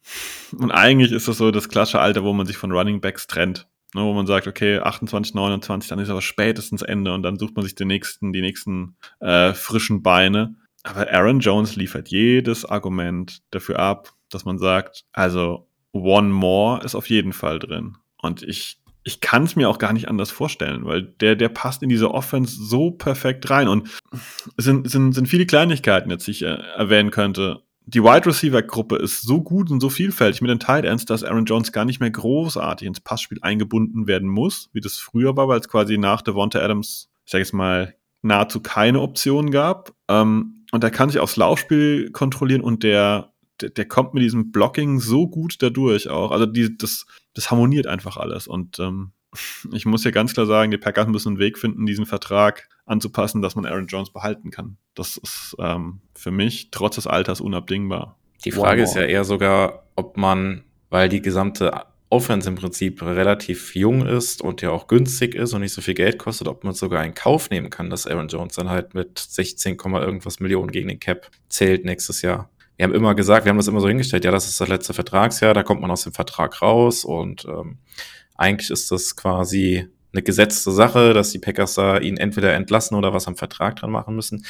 Und eigentlich ist das so das klassische Alter, wo man sich von Running Backs trennt. Ne, wo man sagt, okay, 28, 29, dann ist aber spätestens Ende und dann sucht man sich den nächsten, die nächsten äh, frischen Beine. Aber Aaron Jones liefert jedes Argument dafür ab, dass man sagt, also One More ist auf jeden Fall drin. Und ich, ich kann es mir auch gar nicht anders vorstellen, weil der, der passt in diese Offense so perfekt rein. Und es sind, sind, sind viele Kleinigkeiten jetzt, die ich äh, erwähnen könnte die Wide Receiver Gruppe ist so gut und so vielfältig mit den Tight Ends, dass Aaron Jones gar nicht mehr großartig ins Passspiel eingebunden werden muss, wie das früher war, weil es quasi nach Devonta Adams, ich sag jetzt mal, nahezu keine Option gab. Ähm, und er kann sich aufs Laufspiel kontrollieren und der, der, der, kommt mit diesem Blocking so gut dadurch auch. Also die, das, das harmoniert einfach alles. Und ähm, ich muss hier ganz klar sagen, die Packers müssen einen Weg finden, diesen Vertrag anzupassen, dass man Aaron Jones behalten kann. Das ist ähm, für mich trotz des Alters unabdingbar. Die Frage wow. ist ja eher sogar, ob man, weil die gesamte Offense im Prinzip relativ jung ist und ja auch günstig ist und nicht so viel Geld kostet, ob man sogar in Kauf nehmen kann, dass Aaron Jones dann halt mit 16, irgendwas Millionen gegen den Cap zählt nächstes Jahr. Wir haben immer gesagt, wir haben das immer so hingestellt, ja, das ist das letzte Vertragsjahr, da kommt man aus dem Vertrag raus und ähm, eigentlich ist das quasi eine gesetzte Sache, dass die Packers da ihn entweder entlassen oder was am Vertrag dran machen müssen.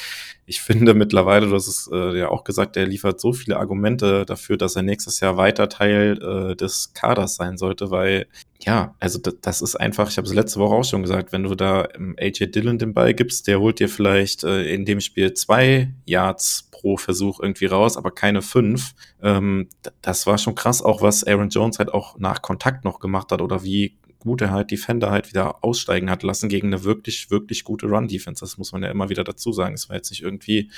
Ich finde mittlerweile, du hast es äh, ja auch gesagt, der liefert so viele Argumente dafür, dass er nächstes Jahr weiter Teil äh, des Kaders sein sollte, weil ja, also das, ist einfach, ich habe es letzte Woche auch schon gesagt, wenn du da AJ Dillon den Ball gibst, der holt dir vielleicht äh, in dem Spiel zwei Yards pro Versuch irgendwie raus, aber keine fünf. Ähm, das war schon krass, auch was Aaron Jones halt auch nach Kontakt noch gemacht hat oder wie gut er halt Defender halt wieder aussteigen hat lassen gegen eine wirklich, wirklich gute Run-Defense. Das muss man ja immer wieder dazu sagen. Es war jetzt nicht irgendwie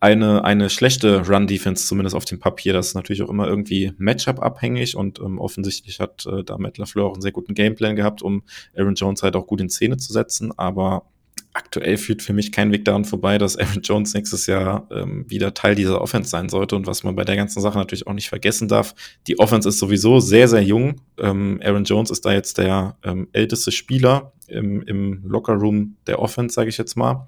eine, eine schlechte Run-Defense, zumindest auf dem Papier. Das ist natürlich auch immer irgendwie Matchup-abhängig und ähm, offensichtlich hat äh, da Matt LaFleur auch einen sehr guten Gameplan gehabt, um Aaron Jones halt auch gut in Szene zu setzen. Aber aktuell führt für mich kein Weg daran vorbei, dass Aaron Jones nächstes Jahr ähm, wieder Teil dieser Offense sein sollte. Und was man bei der ganzen Sache natürlich auch nicht vergessen darf, die Offense ist sowieso sehr, sehr jung. Ähm, Aaron Jones ist da jetzt der ähm, älteste Spieler im, im Lockerroom der Offense, sage ich jetzt mal.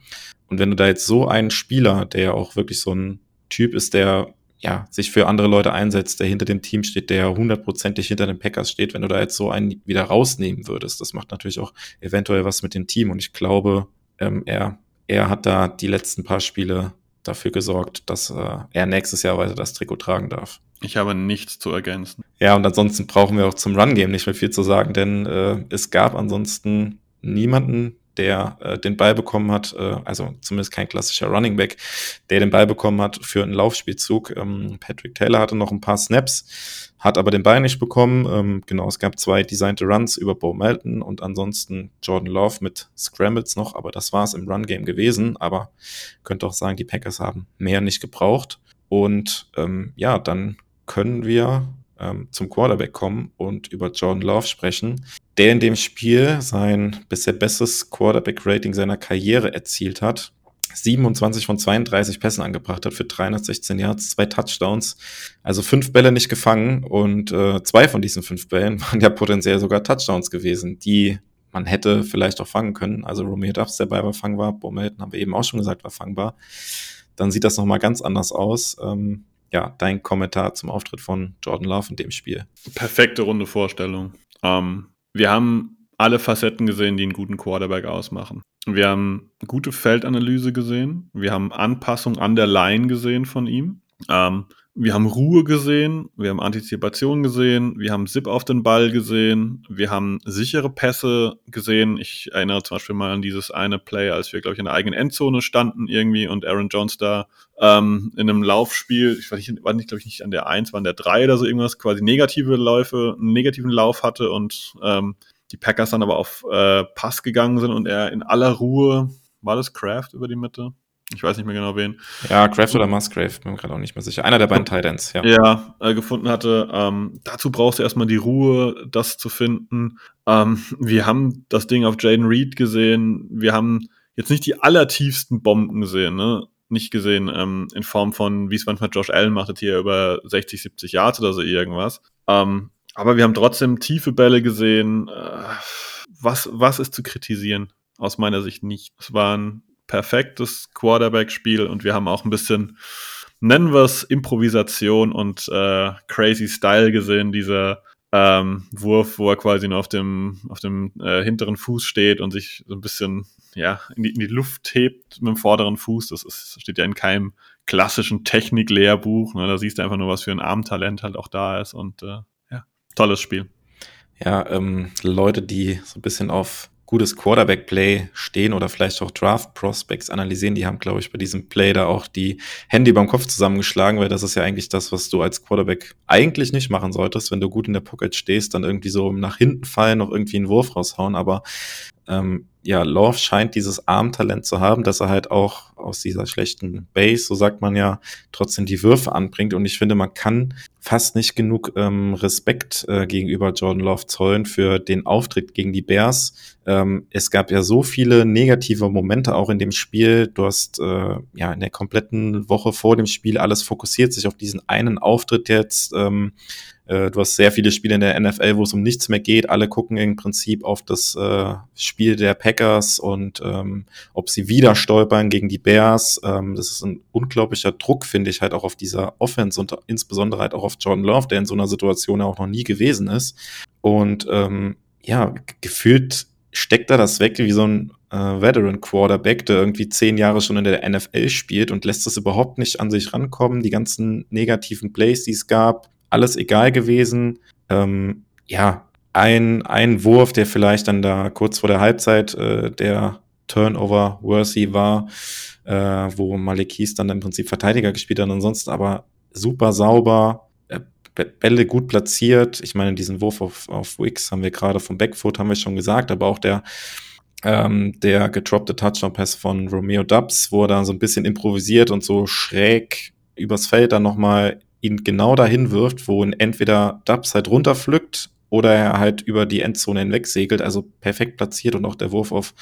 Und wenn du da jetzt so einen Spieler, der ja auch wirklich so ein Typ ist, der ja, sich für andere Leute einsetzt, der hinter dem Team steht, der hundertprozentig hinter den Packers steht, wenn du da jetzt so einen wieder rausnehmen würdest. Das macht natürlich auch eventuell was mit dem Team. Und ich glaube, ähm, er, er hat da die letzten paar Spiele dafür gesorgt, dass äh, er nächstes Jahr weiter das Trikot tragen darf. Ich habe nichts zu ergänzen. Ja, und ansonsten brauchen wir auch zum Run-Game nicht mehr viel zu sagen, denn äh, es gab ansonsten niemanden, der äh, den Ball bekommen hat, äh, also zumindest kein klassischer Running Back, der den Ball bekommen hat für einen Laufspielzug. Ähm, Patrick Taylor hatte noch ein paar Snaps, hat aber den Ball nicht bekommen. Ähm, genau, es gab zwei designte Runs über Bo Melton und ansonsten Jordan Love mit Scrambles noch, aber das war es im Run-Game gewesen. Aber könnte auch sagen, die Packers haben mehr nicht gebraucht. Und ähm, ja, dann können wir ähm, zum Quarterback kommen und über Jordan Love sprechen, der in dem Spiel sein bisher bestes Quarterback-Rating seiner Karriere erzielt hat. 27 von 32 Pässen angebracht hat für 316 Yards, zwei Touchdowns, also fünf Bälle nicht gefangen und äh, zwei von diesen fünf Bällen waren ja potenziell sogar Touchdowns gewesen, die man hätte vielleicht auch fangen können. Also Romeo Duffs, der bei war fangbar, Bomelton haben wir eben auch schon gesagt, war fangbar. Dann sieht das nochmal ganz anders aus. Ähm, ja, dein Kommentar zum Auftritt von Jordan Love in dem Spiel. Perfekte runde Vorstellung. Ähm, wir haben alle Facetten gesehen, die einen guten Quarterback ausmachen. Wir haben gute Feldanalyse gesehen. Wir haben Anpassung an der Line gesehen von ihm. Ähm, wir haben Ruhe gesehen, wir haben Antizipation gesehen, wir haben Zip auf den Ball gesehen, wir haben sichere Pässe gesehen. Ich erinnere zum Beispiel mal an dieses eine Play, als wir, glaube ich, in der eigenen Endzone standen irgendwie und Aaron Jones da ähm, in einem Laufspiel, ich weiß nicht, war nicht, glaube ich, nicht an der 1, war an der 3 oder so irgendwas, quasi negative Läufe, einen negativen Lauf hatte und ähm, die Packers dann aber auf äh, Pass gegangen sind und er in aller Ruhe, war das Kraft über die Mitte? Ich weiß nicht mehr genau wen. Ja, Kraft oder Musgrave, bin mir gerade auch nicht mehr sicher. Einer der beiden Titans, ja. Ja, äh, gefunden hatte. Ähm, dazu brauchst du erstmal die Ruhe, das zu finden. Ähm, wir haben das Ding auf Jaden Reed gesehen. Wir haben jetzt nicht die allertiefsten Bomben gesehen, ne? Nicht gesehen ähm, in Form von, wie es manchmal Josh Allen macht, jetzt hier über 60, 70 Yards oder so irgendwas. Ähm, aber wir haben trotzdem tiefe Bälle gesehen. Äh, was, was ist zu kritisieren? Aus meiner Sicht nicht. Es waren perfektes Quarterback-Spiel und wir haben auch ein bisschen, nennen wir es, Improvisation und äh, crazy Style gesehen, dieser ähm, Wurf, wo er quasi nur auf dem, auf dem äh, hinteren Fuß steht und sich so ein bisschen ja, in, die, in die Luft hebt mit dem vorderen Fuß. Das ist, steht ja in keinem klassischen Technik-Lehrbuch. Ne? Da siehst du einfach nur, was für ein Armtalent halt auch da ist und äh, tolles Spiel. Ja, ähm, Leute, die so ein bisschen auf gutes Quarterback-Play stehen oder vielleicht auch Draft-Prospects analysieren, die haben, glaube ich, bei diesem Play da auch die Hände beim Kopf zusammengeschlagen, weil das ist ja eigentlich das, was du als Quarterback eigentlich nicht machen solltest, wenn du gut in der Pocket stehst, dann irgendwie so nach hinten fallen, noch irgendwie einen Wurf raushauen, aber ähm, ja, Love scheint dieses Armtalent zu haben, dass er halt auch aus dieser schlechten Base, so sagt man ja, trotzdem die Würfe anbringt. Und ich finde, man kann fast nicht genug ähm, Respekt äh, gegenüber Jordan Love zollen für den Auftritt gegen die Bears. Ähm, es gab ja so viele negative Momente auch in dem Spiel. Du hast äh, ja in der kompletten Woche vor dem Spiel alles fokussiert sich auf diesen einen Auftritt jetzt. Ähm, äh, du hast sehr viele Spiele in der NFL, wo es um nichts mehr geht. Alle gucken im Prinzip auf das äh, Spiel der Packers und ähm, ob sie wieder stolpern gegen die Bears. Ähm, das ist ein unglaublicher Druck, finde ich, halt auch auf dieser Offense und insbesondere halt auch auf Jordan Love, der in so einer Situation auch noch nie gewesen ist. Und ähm, ja, gefühlt steckt er das weg wie so ein äh, Veteran Quarterback, der irgendwie zehn Jahre schon in der NFL spielt und lässt das überhaupt nicht an sich rankommen. Die ganzen negativen Plays, die es gab, alles egal gewesen. Ähm, ja, ein, ein Wurf, der vielleicht dann da kurz vor der Halbzeit äh, der Turnover worthy war, äh, wo Malik Keys dann im Prinzip Verteidiger gespielt hat. Ansonsten aber super sauber, äh, Bälle gut platziert. Ich meine, diesen Wurf auf, auf Wicks haben wir gerade vom Backfoot, haben wir schon gesagt, aber auch der ähm, der gedroppte Touchdown-Pass von Romeo Dubs, wo er da so ein bisschen improvisiert und so schräg übers Feld dann nochmal ihn genau dahin wirft, wo ihn entweder Dubs halt runterpflückt oder er halt über die Endzone hinweg segelt, also perfekt platziert und auch der Wurf auf,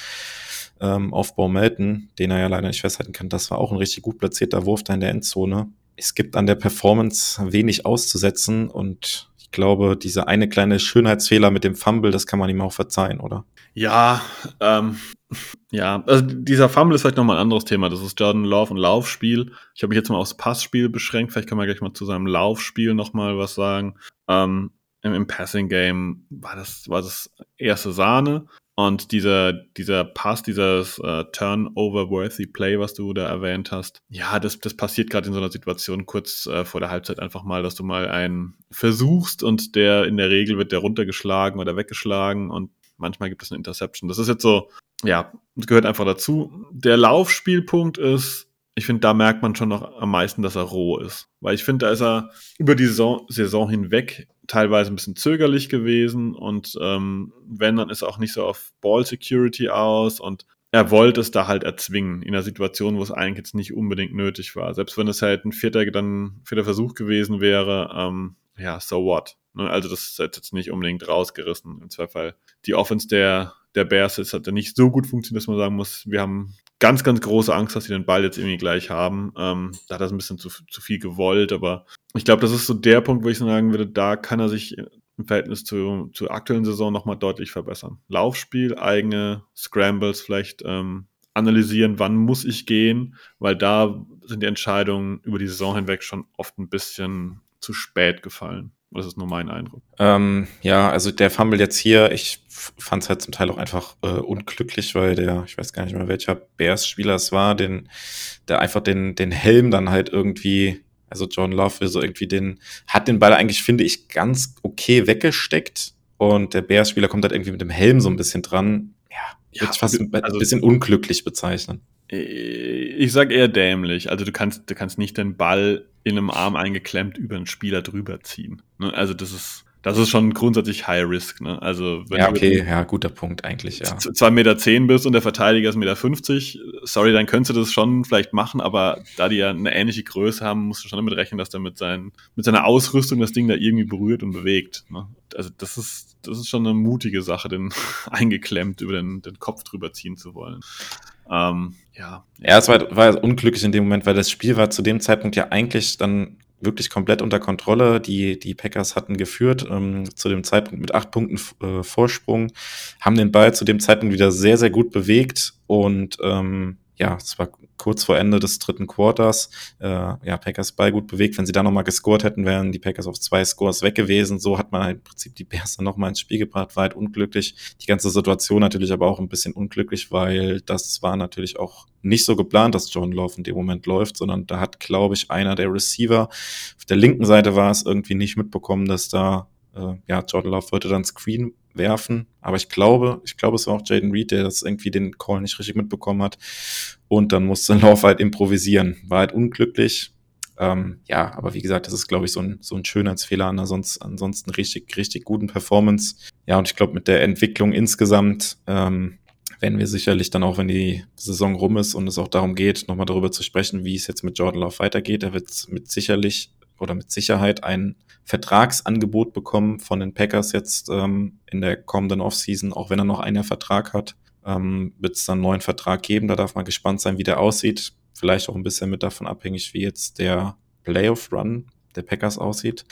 ähm, auf Melton, den er ja leider nicht festhalten kann, das war auch ein richtig gut platzierter Wurf da in der Endzone. Es gibt an der Performance wenig auszusetzen und ich glaube, dieser eine kleine Schönheitsfehler mit dem Fumble, das kann man ihm auch verzeihen, oder? Ja, ähm, ja, also dieser Fumble ist vielleicht nochmal ein anderes Thema. Das ist Jordan Love und Laufspiel. Ich habe mich jetzt mal aufs Passspiel beschränkt. Vielleicht kann man gleich mal zu seinem Laufspiel nochmal was sagen. Ähm, im, im Passing Game war das, war das erste Sahne. Und dieser, dieser Pass, dieses äh, Turnover-worthy Play, was du da erwähnt hast, ja, das, das passiert gerade in so einer Situation kurz äh, vor der Halbzeit einfach mal, dass du mal einen versuchst und der in der Regel wird der runtergeschlagen oder weggeschlagen und manchmal gibt es eine Interception. Das ist jetzt so, ja, gehört einfach dazu. Der Laufspielpunkt ist, ich finde, da merkt man schon noch am meisten, dass er roh ist. Weil ich finde, da ist er über die Saison, Saison hinweg teilweise ein bisschen zögerlich gewesen und ähm, wenn, dann ist er auch nicht so auf Ball Security aus und er wollte es da halt erzwingen in einer Situation, wo es eigentlich jetzt nicht unbedingt nötig war. Selbst wenn es halt ein vierter, dann vierter Versuch gewesen wäre, ähm, ja, so what. Ne? Also das ist jetzt nicht unbedingt rausgerissen. Im Zweifel die Offense der, der Bears ist, hat nicht so gut funktioniert, dass man sagen muss, wir haben ganz, ganz große Angst, dass sie den Ball jetzt irgendwie gleich haben. Ähm, da hat er ein bisschen zu, zu viel gewollt, aber ich glaube, das ist so der Punkt, wo ich sagen würde, da kann er sich im Verhältnis zu, zur aktuellen Saison nochmal deutlich verbessern. Laufspiel, eigene Scrambles vielleicht ähm, analysieren, wann muss ich gehen, weil da sind die Entscheidungen über die Saison hinweg schon oft ein bisschen zu spät gefallen. Das ist nur mein Eindruck. Ähm, ja, also der Fumble jetzt hier, ich fand es halt zum Teil auch einfach äh, unglücklich, weil der, ich weiß gar nicht mehr welcher Bears-Spieler es war, den, der einfach den, den Helm dann halt irgendwie, also John Love, so irgendwie den, hat den Ball eigentlich, finde ich, ganz okay weggesteckt und der Bears-Spieler kommt halt irgendwie mit dem Helm so ein bisschen dran. Ja, ich würde es fast ein also, bisschen unglücklich bezeichnen. Ich sag eher dämlich. Also du kannst, du kannst nicht den Ball in einem Arm eingeklemmt über einen Spieler drüber ziehen. Ne? Also das ist, das ist schon grundsätzlich High Risk. Ne? Also wenn ja, okay, du ja, guter Punkt eigentlich, ja. Zwei Meter zehn bist und der Verteidiger ist Meter, fünfzig, sorry, dann könntest du das schon vielleicht machen, aber da die ja eine ähnliche Größe haben, musst du schon damit rechnen, dass der mit, seinen, mit seiner Ausrüstung das Ding da irgendwie berührt und bewegt. Ne? Also das ist, das ist schon eine mutige Sache, den eingeklemmt über den, den Kopf drüber ziehen zu wollen. Ähm, ja. Ja, es war, war unglücklich in dem Moment, weil das Spiel war zu dem Zeitpunkt ja eigentlich dann wirklich komplett unter Kontrolle. Die, die Packers hatten geführt, ähm, zu dem Zeitpunkt mit acht Punkten äh, Vorsprung, haben den Ball zu dem Zeitpunkt wieder sehr, sehr gut bewegt und ähm, ja, es war kurz vor Ende des dritten Quarters. Äh, ja, Packers Ball gut bewegt. Wenn sie da nochmal gescored hätten, wären die Packers auf zwei Scores weg gewesen. So hat man halt im Prinzip die Bears dann nochmal ins Spiel gebracht. War halt unglücklich. Die ganze Situation natürlich aber auch ein bisschen unglücklich, weil das war natürlich auch nicht so geplant, dass John Love in dem Moment läuft, sondern da hat, glaube ich, einer der Receiver auf der linken Seite war es irgendwie nicht mitbekommen, dass da äh, ja, Jordan Love wollte dann Screen werfen, aber ich glaube, ich glaube, es war auch Jaden Reed, der das irgendwie den Call nicht richtig mitbekommen hat und dann musste Love halt improvisieren. War halt unglücklich. Ähm, ja, aber wie gesagt, das ist, glaube ich, so ein, so ein Schönheitsfehler an ansonsten, ansonsten richtig, richtig guten Performance. Ja, und ich glaube, mit der Entwicklung insgesamt ähm, werden wir sicherlich dann auch, wenn die Saison rum ist und es auch darum geht, nochmal darüber zu sprechen, wie es jetzt mit Jordan Love weitergeht. Er wird mit sicherlich oder mit Sicherheit ein Vertragsangebot bekommen von den Packers jetzt ähm, in der kommenden Offseason, auch wenn er noch einen Vertrag hat, ähm, wird es dann einen neuen Vertrag geben. Da darf man gespannt sein, wie der aussieht. Vielleicht auch ein bisschen mit davon abhängig, wie jetzt der Playoff-Run der Packers aussieht.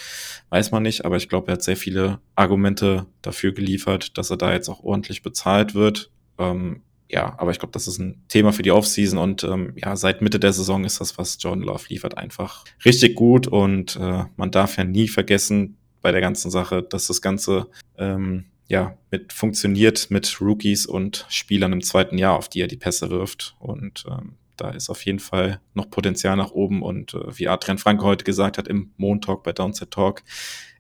Weiß man nicht, aber ich glaube, er hat sehr viele Argumente dafür geliefert, dass er da jetzt auch ordentlich bezahlt wird. Ähm, ja, aber ich glaube, das ist ein Thema für die Offseason und ähm, ja, seit Mitte der Saison ist das, was John Love liefert, einfach richtig gut und äh, man darf ja nie vergessen bei der ganzen Sache, dass das Ganze ähm, ja mit funktioniert mit Rookies und Spielern im zweiten Jahr, auf die er die Pässe wirft und ähm, da ist auf jeden Fall noch Potenzial nach oben und äh, wie Adrian Franke heute gesagt hat im Montalk bei Downset Talk,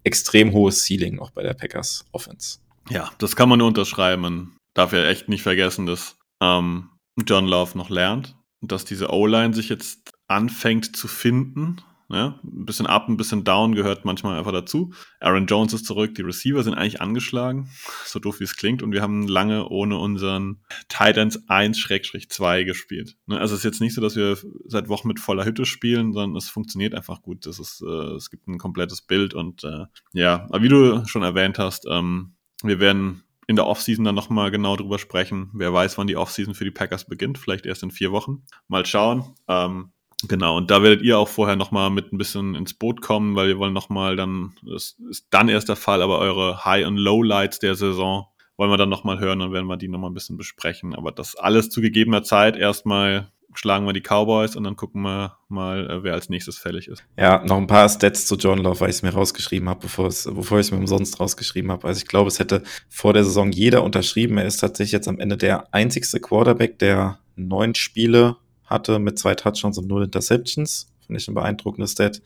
extrem hohes Ceiling auch bei der Packers Offense. Ja, das kann man nur unterschreiben. Man darf ja echt nicht vergessen, dass ähm, John Love noch lernt dass diese O-Line sich jetzt anfängt zu finden. Ja, ein bisschen up, ein bisschen down gehört manchmal einfach dazu. Aaron Jones ist zurück, die Receiver sind eigentlich angeschlagen, so doof wie es klingt, und wir haben lange ohne unseren Titans 1-2 gespielt. Ne, also es ist jetzt nicht so, dass wir seit Wochen mit voller Hütte spielen, sondern es funktioniert einfach gut. Das ist, äh, es gibt ein komplettes Bild und äh, ja, aber wie du schon erwähnt hast, ähm, wir werden in der Offseason dann nochmal genau drüber sprechen. Wer weiß, wann die Offseason für die Packers beginnt. Vielleicht erst in vier Wochen. Mal schauen. Ähm, genau, und da werdet ihr auch vorher nochmal mit ein bisschen ins Boot kommen, weil wir wollen nochmal dann, das ist dann erst der Fall, aber eure High- und Low-Lights der Saison wollen wir dann nochmal hören und werden wir die nochmal ein bisschen besprechen. Aber das alles zu gegebener Zeit erstmal schlagen wir die Cowboys und dann gucken wir mal, äh, wer als nächstes fällig ist. Ja, noch ein paar Stats zu John Love, weil ich es mir rausgeschrieben habe, bevor, es, bevor ich es mir umsonst rausgeschrieben habe. Also ich glaube, es hätte vor der Saison jeder unterschrieben. Er ist tatsächlich jetzt am Ende der einzigste Quarterback, der neun Spiele hatte mit zwei Touchdowns und null Interceptions. Finde ich ein beeindruckendes Stat.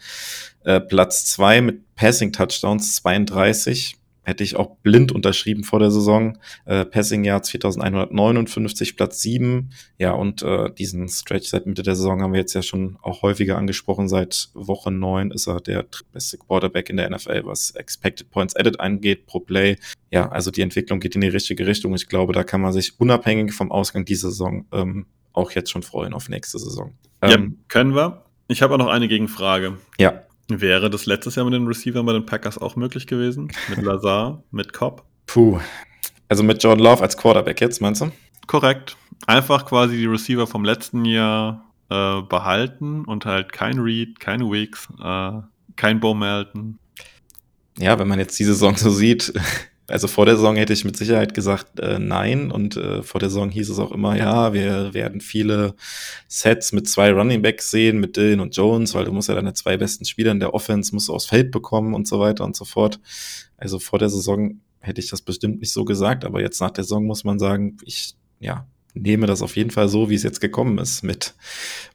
Äh, Platz zwei mit Passing Touchdowns 32 hätte ich auch blind unterschrieben vor der Saison. Äh, Passing Jahr 2159, Platz 7. Ja, und äh, diesen Stretch seit Mitte der Saison haben wir jetzt ja schon auch häufiger angesprochen. Seit Woche 9 ist er der beste Quarterback in der NFL, was Expected Points Added angeht pro Play. Ja, also die Entwicklung geht in die richtige Richtung. Ich glaube, da kann man sich unabhängig vom Ausgang dieser Saison ähm, auch jetzt schon freuen auf nächste Saison. Ähm, ja, können wir. Ich habe auch noch eine Gegenfrage. Ja. Wäre das letztes Jahr mit den Receivern bei den Packers auch möglich gewesen? Mit Lazar, mit Cobb? Puh. Also mit Jordan Love als Quarterback jetzt, meinst du? Korrekt. Einfach quasi die Receiver vom letzten Jahr äh, behalten und halt kein Reed, kein Weeks, äh, kein Bo Melton. Ja, wenn man jetzt die Saison so sieht, also vor der Saison hätte ich mit Sicherheit gesagt äh, nein und äh, vor der Saison hieß es auch immer, ja, wir werden viele Sets mit zwei Running Backs sehen, mit Dylan und Jones, weil du musst ja deine zwei besten Spieler in der Offense musst du aufs Feld bekommen und so weiter und so fort. Also vor der Saison hätte ich das bestimmt nicht so gesagt, aber jetzt nach der Saison muss man sagen, ich ja, nehme das auf jeden Fall so, wie es jetzt gekommen ist mit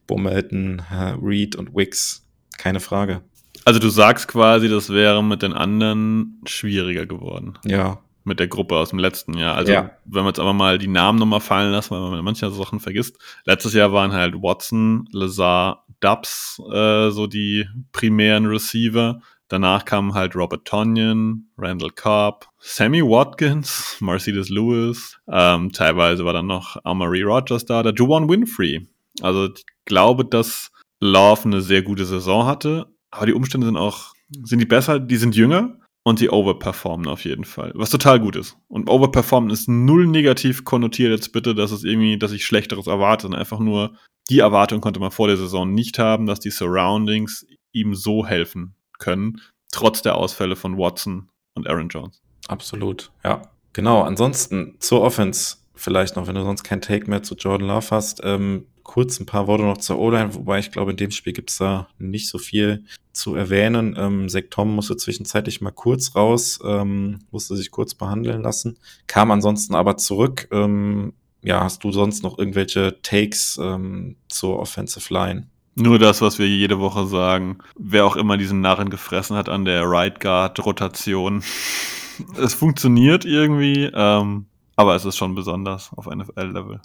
Bummelton, äh, Reed und Wicks. Keine Frage. Also du sagst quasi, das wäre mit den anderen schwieriger geworden. Ja. Mit der Gruppe aus dem letzten Jahr. Also Ja. wenn wir jetzt aber mal die Namen nochmal fallen lassen, weil man manche Sachen vergisst. Letztes Jahr waren halt Watson, Lazar, Dubs äh, so die primären Receiver. Danach kamen halt Robert Tonyan, Randall Cobb, Sammy Watkins, Mercedes Lewis. Ähm, teilweise war dann noch Amari Rogers da, der Juwan Winfrey. Also ich glaube, dass Love eine sehr gute Saison hatte, aber die Umstände sind auch, sind die besser, die sind jünger und sie overperformen auf jeden Fall. Was total gut ist. Und overperformen ist null negativ konnotiert jetzt bitte, dass es irgendwie, dass ich Schlechteres erwarte, sondern einfach nur, die Erwartung konnte man vor der Saison nicht haben, dass die Surroundings ihm so helfen können, trotz der Ausfälle von Watson und Aaron Jones. Absolut, ja. Genau, ansonsten zur Offense vielleicht noch, wenn du sonst kein Take mehr zu Jordan Love hast. Ähm, kurz ein paar Worte noch zur O-Line, wobei ich glaube, in dem Spiel gibt's da nicht so viel zu erwähnen. Ähm, Zach Tom musste zwischenzeitlich mal kurz raus, ähm, musste sich kurz behandeln lassen, kam ansonsten aber zurück. Ähm, ja, hast du sonst noch irgendwelche Takes ähm, zur Offensive Line? Nur das, was wir jede Woche sagen. Wer auch immer diesen Narren gefressen hat an der Right Guard Rotation. es funktioniert irgendwie, ähm, aber es ist schon besonders auf NFL-Level.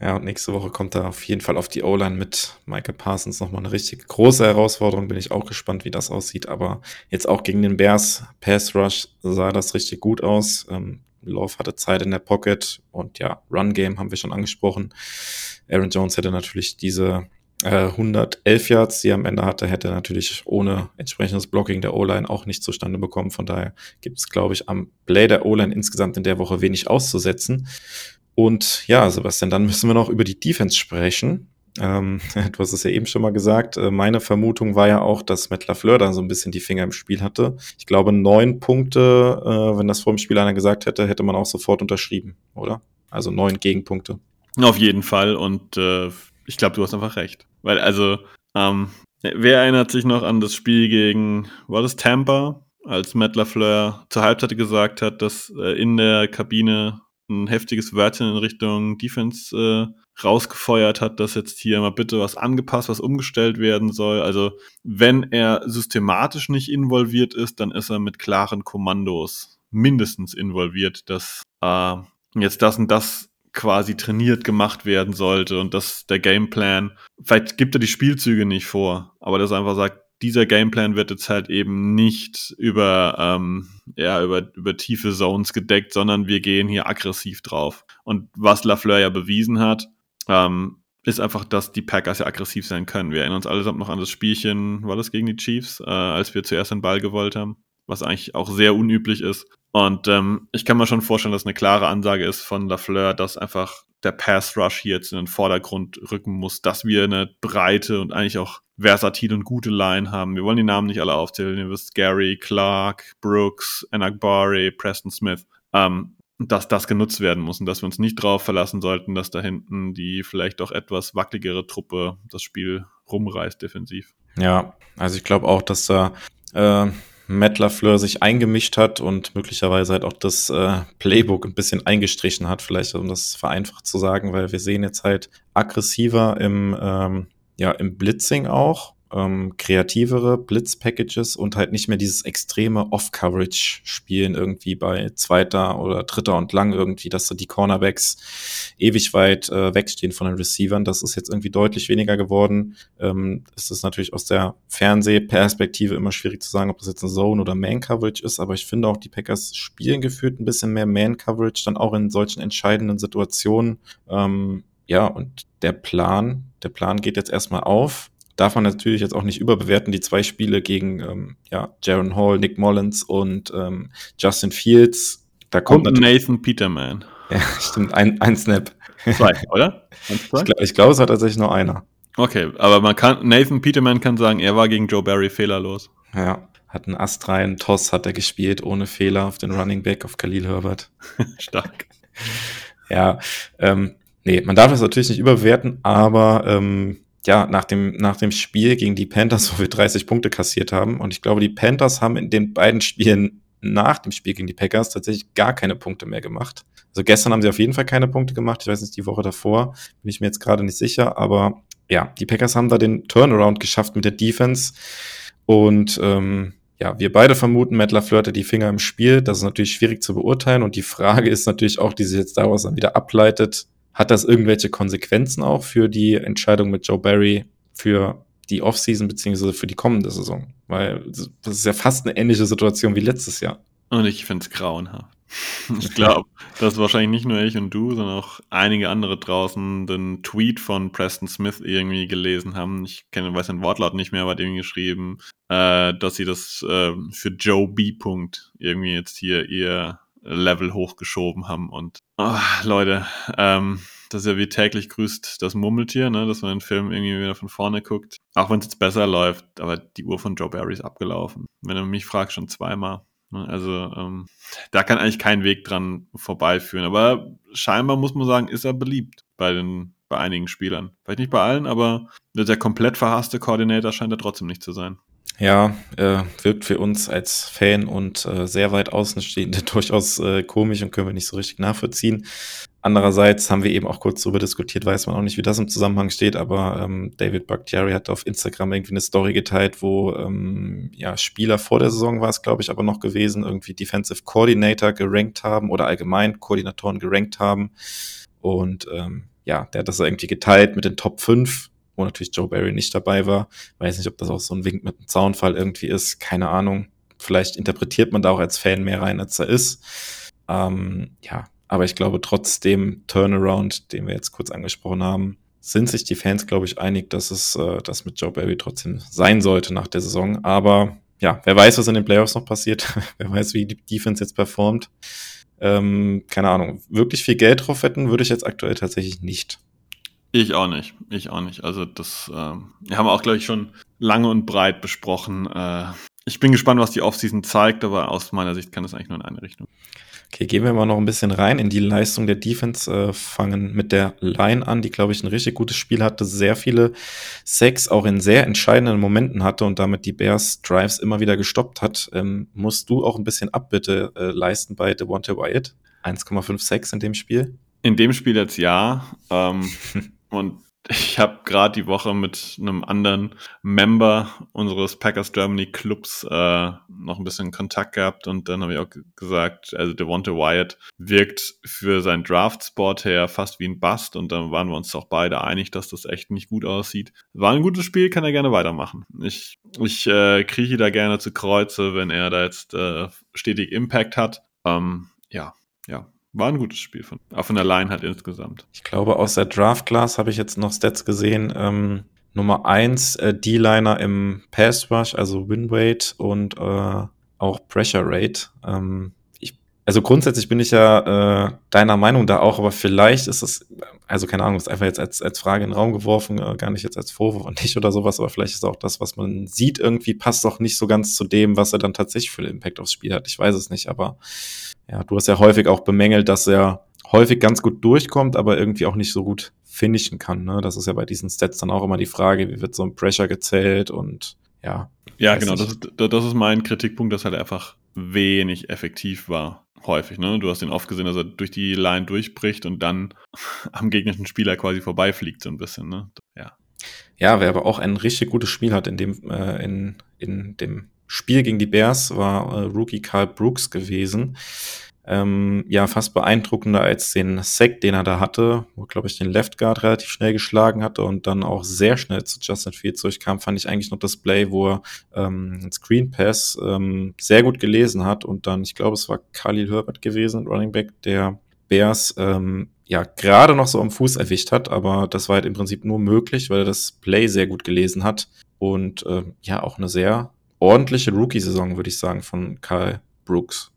Ja, und nächste Woche kommt da auf jeden Fall auf die O-Line mit Michael Parsons nochmal eine richtig große Herausforderung. Bin ich auch gespannt, wie das aussieht. Aber jetzt auch gegen den Bears Pass Rush sah das richtig gut aus. Ähm, Love hatte Zeit in der Pocket und ja, Run Game haben wir schon angesprochen. Aaron Jones hätte natürlich diese äh, 111 Yards, die er am Ende hatte, hätte natürlich ohne entsprechendes Blocking der O-Line auch nicht zustande bekommen. Von daher gibt es, glaube ich, am Play der O-Line insgesamt in der Woche wenig auszusetzen. Und ja, Sebastian, dann müssen wir noch über die Defense sprechen. Ähm, du hast es ja eben schon mal gesagt. Äh, meine Vermutung war ja auch, dass Matt LaFleur da so ein bisschen die Finger im Spiel hatte. Ich glaube, neun Punkte, äh, wenn das vor dem Spiel einer gesagt hätte, hätte man auch sofort unterschrieben, oder? Also neun Gegenpunkte. Auf jeden Fall und äh, ich glaube, du hast einfach recht. Weil, also, ähm, wer erinnert sich noch an das Spiel gegen, war das Tampa, als Matt LaFleur zur Halbzeit gesagt hat, dass äh, in der Kabine ein heftiges Wörtchen in Richtung Defense äh, rausgefeuert hat, dass jetzt hier mal bitte was angepasst, was umgestellt werden soll. Also wenn er systematisch nicht involviert ist, dann ist er mit klaren Kommandos mindestens involviert, dass äh, jetzt das und das quasi trainiert gemacht werden sollte und dass der Gameplan, vielleicht gibt er die Spielzüge nicht vor, aber dass er einfach sagt, dieser Gameplan wird jetzt halt eben nicht über, ähm, ja, über, über tiefe Zones gedeckt, sondern wir gehen hier aggressiv drauf. Und was Lafleur ja bewiesen hat, ähm, ist einfach, dass die Packers ja aggressiv sein können. Wir erinnern uns allesamt noch an das Spielchen, war das gegen die Chiefs, äh, als wir zuerst den Ball gewollt haben, was eigentlich auch sehr unüblich ist. Und ähm, ich kann mir schon vorstellen, dass eine klare Ansage ist von Lafleur, dass einfach der Pass Rush hier jetzt in den Vordergrund rücken muss, dass wir eine breite und eigentlich auch versatile und gute Line haben. Wir wollen die Namen nicht alle aufzählen. Ihr wisst, Gary, Clark, Brooks, Anagbare, Preston Smith. Ähm, dass das genutzt werden muss und dass wir uns nicht darauf verlassen sollten, dass da hinten die vielleicht auch etwas wackeligere Truppe das Spiel rumreißt defensiv. Ja, also ich glaube auch, dass da äh, Matt LaFleur sich eingemischt hat und möglicherweise halt auch das äh, Playbook ein bisschen eingestrichen hat, vielleicht um das vereinfacht zu sagen, weil wir sehen jetzt halt aggressiver im, ähm, ja, im Blitzing auch, ähm, kreativere Blitz-Packages und halt nicht mehr dieses extreme Off-Coverage-Spielen irgendwie bei zweiter oder dritter und lang irgendwie, dass so die Cornerbacks ewig weit äh, wegstehen von den Receivern. Das ist jetzt irgendwie deutlich weniger geworden. Ähm, es ist natürlich aus der Fernsehperspektive immer schwierig zu sagen, ob das jetzt eine Zone oder Man-Coverage ist, aber ich finde auch, die Packers spielen gefühlt ein bisschen mehr Man-Coverage, dann auch in solchen entscheidenden Situationen. Ähm, ja, und der Plan, der Plan geht jetzt erstmal auf darf man natürlich jetzt auch nicht überbewerten. Die zwei Spiele gegen ähm, ja, Jaron Hall, Nick Mullins und ähm, Justin Fields. Da kommt und Nathan Peterman. Ja, stimmt, ein, ein Snap. Zwei, oder? Ich glaube, glaub, es hat tatsächlich nur einer. Okay, aber man kann, Nathan Peterman kann sagen, er war gegen Joe Barry fehlerlos. Ja, hat einen astreinen Toss hat er gespielt, ohne Fehler auf den Running Back, auf Khalil Herbert. Stark. ja, ähm, nee, man darf das natürlich nicht überbewerten, aber ähm, ja, nach dem, nach dem Spiel gegen die Panthers, wo wir 30 Punkte kassiert haben, und ich glaube, die Panthers haben in den beiden Spielen nach dem Spiel gegen die Packers tatsächlich gar keine Punkte mehr gemacht. Also gestern haben sie auf jeden Fall keine Punkte gemacht. Ich weiß nicht, die Woche davor bin ich mir jetzt gerade nicht sicher, aber ja, die Packers haben da den Turnaround geschafft mit der Defense. Und ähm, ja, wir beide vermuten, Matt LaFleur hatte die Finger im Spiel. Das ist natürlich schwierig zu beurteilen. Und die Frage ist natürlich auch, die sich jetzt daraus dann wieder ableitet, hat das irgendwelche Konsequenzen auch für die Entscheidung mit Joe Barry für die Offseason beziehungsweise für die kommende Saison? Weil das ist ja fast eine ähnliche Situation wie letztes Jahr. Und ich finde es grauenhaft. Ich glaube, dass wahrscheinlich nicht nur ich und du, sondern auch einige andere draußen den Tweet von Preston Smith irgendwie gelesen haben. Ich kenne, weiß den Wortlaut nicht mehr, aber hat geschrieben, äh, dass sie das äh, für Joe B. Irgendwie jetzt hier ihr Level hochgeschoben haben. Und oh, Leute, ähm, das ist ja wie täglich grüßt das Murmeltier, ne, dass man den Film irgendwie wieder von vorne guckt. Auch wenn es jetzt besser läuft, aber die Uhr von Joe Barry ist abgelaufen. Wenn du mich fragst, schon zweimal. Ne, also ähm, da kann eigentlich kein Weg dran vorbeiführen. Aber scheinbar muss man sagen, ist er beliebt bei den bei einigen Spielern. Vielleicht nicht bei allen, aber der komplett verhasste Koordinator scheint er trotzdem nicht zu sein. Ja, äh, wirkt für uns als Fan und äh, sehr weit Außenstehende durchaus äh, komisch und können wir nicht so richtig nachvollziehen. Andererseits haben wir eben auch kurz darüber diskutiert, weiß man auch nicht, wie das im Zusammenhang steht, aber ähm, David Bakhtiari hat auf Instagram irgendwie eine Story geteilt, wo ähm, ja Spieler vor der Saison war es, glaube ich, aber noch gewesen, irgendwie Defensive Coordinator gerankt haben oder allgemein Koordinatoren gerankt haben. Und ähm, ja, der hat das irgendwie geteilt mit den Top 5 wo natürlich Joe Barry nicht dabei war. Weiß nicht, ob das auch so ein Wink mit einem Zaunfall irgendwie ist, keine Ahnung. Vielleicht interpretiert man da auch als Fan mehr rein, als er ist. Ähm, ja, aber ich glaube trotzdem Turnaround, den wir jetzt kurz angesprochen haben, sind sich die Fans, glaube ich, einig, dass es äh, das mit Joe Barry trotzdem sein sollte nach der Saison. Aber ja, wer weiß, was in den Playoffs noch passiert. wer weiß, wie die Defense jetzt performt. Ähm, keine Ahnung. Wirklich viel Geld drauf wetten würde ich jetzt aktuell tatsächlich nicht. Ich auch nicht. Ich auch nicht. Also das ähm, wir haben auch, glaube ich, schon lange und breit besprochen. Äh, ich bin gespannt, was die Offseason zeigt, aber aus meiner Sicht kann das eigentlich nur in eine Richtung. Okay, gehen wir mal noch ein bisschen rein in die Leistung der Defense, äh, fangen mit der Line an, die, glaube ich, ein richtig gutes Spiel hatte, sehr viele Sacks auch in sehr entscheidenden Momenten hatte und damit die Bears Drives immer wieder gestoppt hat. Ähm, musst du auch ein bisschen Abbitte äh, leisten bei Devonta Wyatt? 1,5 Sacks in dem Spiel? In dem Spiel jetzt ja. Ähm, Und ich habe gerade die Woche mit einem anderen Member unseres Packers Germany Clubs äh, noch ein bisschen Kontakt gehabt und dann habe ich auch gesagt, also Devonta Wyatt wirkt für seinen Draft-Sport her fast wie ein Bust und dann waren wir uns auch beide einig, dass das echt nicht gut aussieht. War ein gutes Spiel, kann er gerne weitermachen. Ich, ich äh, krieche da gerne zu Kreuze, wenn er da jetzt äh, stetig Impact hat. Ähm, ja, ja, war ein gutes Spiel von, auch von der Line halt insgesamt. Ich glaube, aus der Draft Class habe ich jetzt noch Stats gesehen. Ähm, Nummer eins äh, D-Liner im Pass Rush, also Win Rate und äh, auch Pressure Rate. Ähm, ich, also grundsätzlich bin ich ja äh, deiner Meinung da auch, aber vielleicht ist es, also keine Ahnung, ist einfach jetzt als, als Frage in den Raum geworfen, äh, gar nicht jetzt als Vorwurf und nicht oder sowas, aber vielleicht ist auch das, was man sieht, irgendwie passt doch nicht so ganz zu dem, was er dann tatsächlich für den Impact aufs Spiel hat. Ich weiß es nicht, aber ja, du hast ja häufig auch bemängelt, dass er häufig ganz gut durchkommt, aber irgendwie auch nicht so gut finishen kann. Ne? Das ist ja bei diesen Stats dann auch immer die Frage, wie wird so ein Pressure gezählt und ja. Ja, genau, das ist, das ist mein Kritikpunkt, dass halt einfach wenig effektiv war. Häufig, ne? Du hast ihn oft gesehen, dass er durch die Line durchbricht und dann am gegnerischen Spieler quasi vorbeifliegt, so ein bisschen, ne? Ja. Ja, wer aber auch ein richtig gutes Spiel hat in dem, äh, in, in dem Spiel gegen die Bears war äh, Rookie Carl Brooks gewesen. Ähm, ja, fast beeindruckender als den Sack, den er da hatte, wo, glaube ich, den Left Guard relativ schnell geschlagen hatte und dann auch sehr schnell zu Justin Fields durchkam, fand ich eigentlich noch das Play, wo er ähm, einen Screen Pass ähm, sehr gut gelesen hat und dann, ich glaube, es war Khalil Herbert gewesen, Running Back der Bears, ähm, ja gerade noch so am Fuß erwischt hat, aber das war halt im Prinzip nur möglich, weil er das Play sehr gut gelesen hat und äh, ja auch eine sehr ordentliche Rookie-Saison, würde ich sagen, von Kyle Brooks.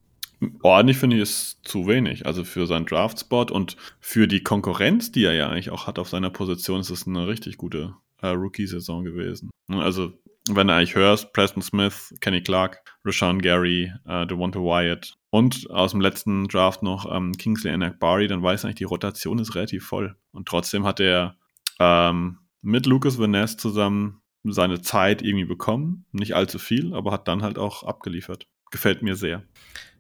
Ordentlich finde ich es zu wenig. Also für seinen Draftspot und für die Konkurrenz, die er ja eigentlich auch hat auf seiner Position, ist es eine richtig gute äh, Rookie-Saison gewesen. Also wenn du eigentlich hörst, Preston Smith, Kenny Clark, Rashawn Gary, äh, Devonta Wyatt und aus dem letzten Draft noch ähm, Kingsley Barry, dann weiß eigentlich, die Rotation ist relativ voll. Und trotzdem hat er ähm, mit Lucas Van Ness zusammen seine Zeit irgendwie bekommen. Nicht allzu viel, aber hat dann halt auch abgeliefert. Gefällt mir sehr.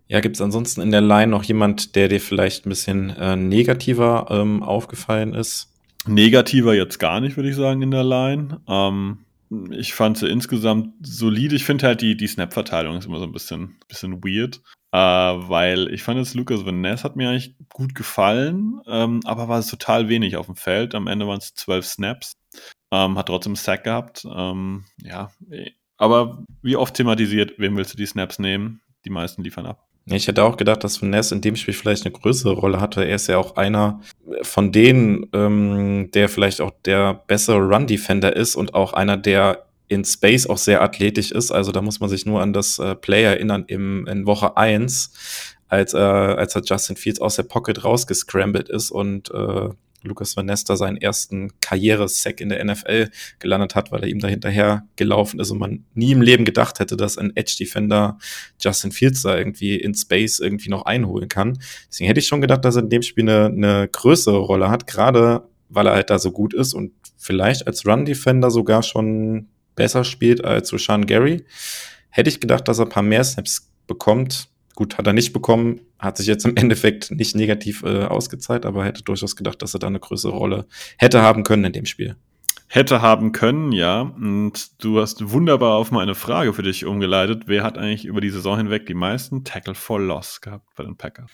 Ja, gibt es ansonsten in der Line noch jemand, der dir vielleicht ein bisschen äh, negativer ähm, aufgefallen ist? Negativer jetzt gar nicht, würde ich sagen, in der Line. Ähm, ich fand sie insgesamt solide. Ich finde halt die, die Snap-Verteilung ist immer so ein bisschen, bisschen weird. Äh, weil ich fand jetzt Lucas Van Ness hat mir eigentlich gut gefallen, ähm, aber war es total wenig auf dem Feld. Am Ende waren es zwölf Snaps. Ähm, hat trotzdem Sack gehabt. Ähm, ja, aber wie oft thematisiert, wem willst du die Snaps nehmen? Die meisten liefern ab. Ich hätte auch gedacht, dass Ness in dem Spiel vielleicht eine größere Rolle hatte. Er ist ja auch einer von denen, ähm, der vielleicht auch der bessere Run-Defender ist und auch einer, der in Space auch sehr athletisch ist. Also da muss man sich nur an das äh, Play erinnern im, in Woche eins, als, äh, als er Justin Fields aus der Pocket rausgescrambled ist und äh, Lucas Van Nester seinen ersten Karriere-Sack in der NFL gelandet hat, weil er ihm da hinterher gelaufen ist und man nie im Leben gedacht hätte, dass ein Edge-Defender Justin Fields da irgendwie in Space irgendwie noch einholen kann. Deswegen hätte ich schon gedacht, dass er in dem Spiel eine, eine größere Rolle hat, gerade weil er halt da so gut ist und vielleicht als Run-Defender sogar schon besser spielt als Rashan Gary. Hätte ich gedacht, dass er ein paar mehr Snaps bekommt. Gut, hat er nicht bekommen, hat sich jetzt im Endeffekt nicht negativ äh, ausgezahlt, aber hätte durchaus gedacht, dass er da eine größere Rolle hätte haben können in dem Spiel. Hätte haben können, ja. Und du hast wunderbar auf meine Frage für dich umgeleitet. Wer hat eigentlich über die Saison hinweg die meisten Tackle for Loss gehabt bei den Packers?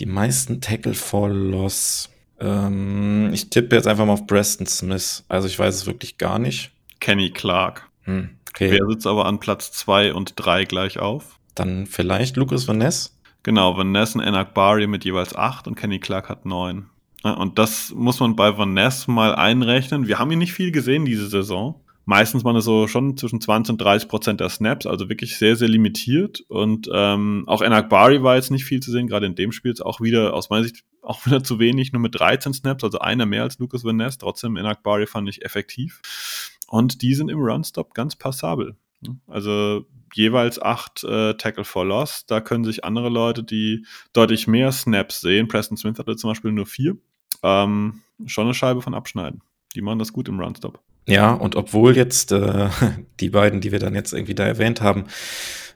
Die meisten Tackle for Loss. Ähm, ich tippe jetzt einfach mal auf Preston Smith. Also ich weiß es wirklich gar nicht. Kenny Clark. Hm, okay. Wer sitzt aber an Platz 2 und 3 gleich auf? Dann vielleicht Lucas Van Ness? Genau, Van Ness und Enakbari mit jeweils 8 und Kenny Clark hat 9. Und das muss man bei Van Ness mal einrechnen. Wir haben ihn nicht viel gesehen diese Saison. Meistens waren es so schon zwischen 20 und 30 Prozent der Snaps, also wirklich sehr, sehr limitiert. Und ähm, auch Enakbari war jetzt nicht viel zu sehen, gerade in dem Spiel ist auch wieder, aus meiner Sicht, auch wieder zu wenig, nur mit 13 Snaps, also einer mehr als Lucas Van Ness. Trotzdem, Enakbari fand ich effektiv. Und die sind im Runstop ganz passabel. Also jeweils acht äh, Tackle for Loss. Da können sich andere Leute, die deutlich mehr Snaps sehen, Preston Smith hatte zum Beispiel nur vier, ähm, schon eine Scheibe von abschneiden. Die machen das gut im Runstop. Ja, und obwohl jetzt äh, die beiden, die wir dann jetzt irgendwie da erwähnt haben,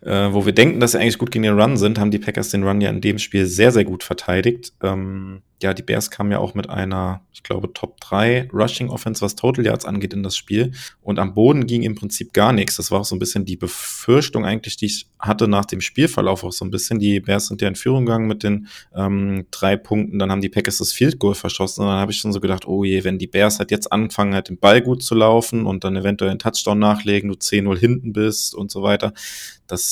äh, wo wir denken, dass sie eigentlich gut gegen den Run sind, haben die Packers den Run ja in dem Spiel sehr, sehr gut verteidigt. Ähm, ja, die Bears kamen ja auch mit einer, ich glaube, Top 3 Rushing Offense, was Total Yards angeht, in das Spiel. Und am Boden ging im Prinzip gar nichts. Das war auch so ein bisschen die Befürchtung eigentlich, die ich hatte nach dem Spielverlauf auch so ein bisschen. Die Bears sind ja in Führung gegangen mit den ähm, drei Punkten. Dann haben die Packers das Field Goal verschossen. Und dann habe ich schon so gedacht, oh je, wenn die Bears halt jetzt anfangen, halt den Ball gut zu laufen und dann eventuell einen Touchdown nachlegen, du 10-0 hinten bist und so weiter. Das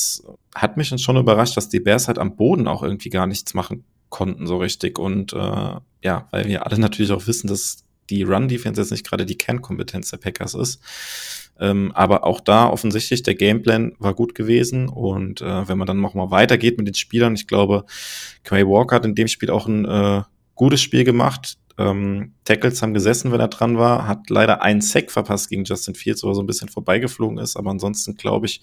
hat mich schon überrascht, dass die Bears halt am Boden auch irgendwie gar nichts machen konnten so richtig. Und äh, ja, weil wir alle natürlich auch wissen, dass die Run-Defense jetzt nicht gerade die Kernkompetenz der Packers ist. Ähm, aber auch da offensichtlich der Gameplan war gut gewesen. Und äh, wenn man dann nochmal weitergeht mit den Spielern, ich glaube, Quay Walker hat in dem Spiel auch ein äh, gutes Spiel gemacht. Ähm, Tackles haben gesessen, wenn er dran war, hat leider einen Sack verpasst gegen Justin Fields, wo er so ein bisschen vorbeigeflogen ist. Aber ansonsten, glaube ich,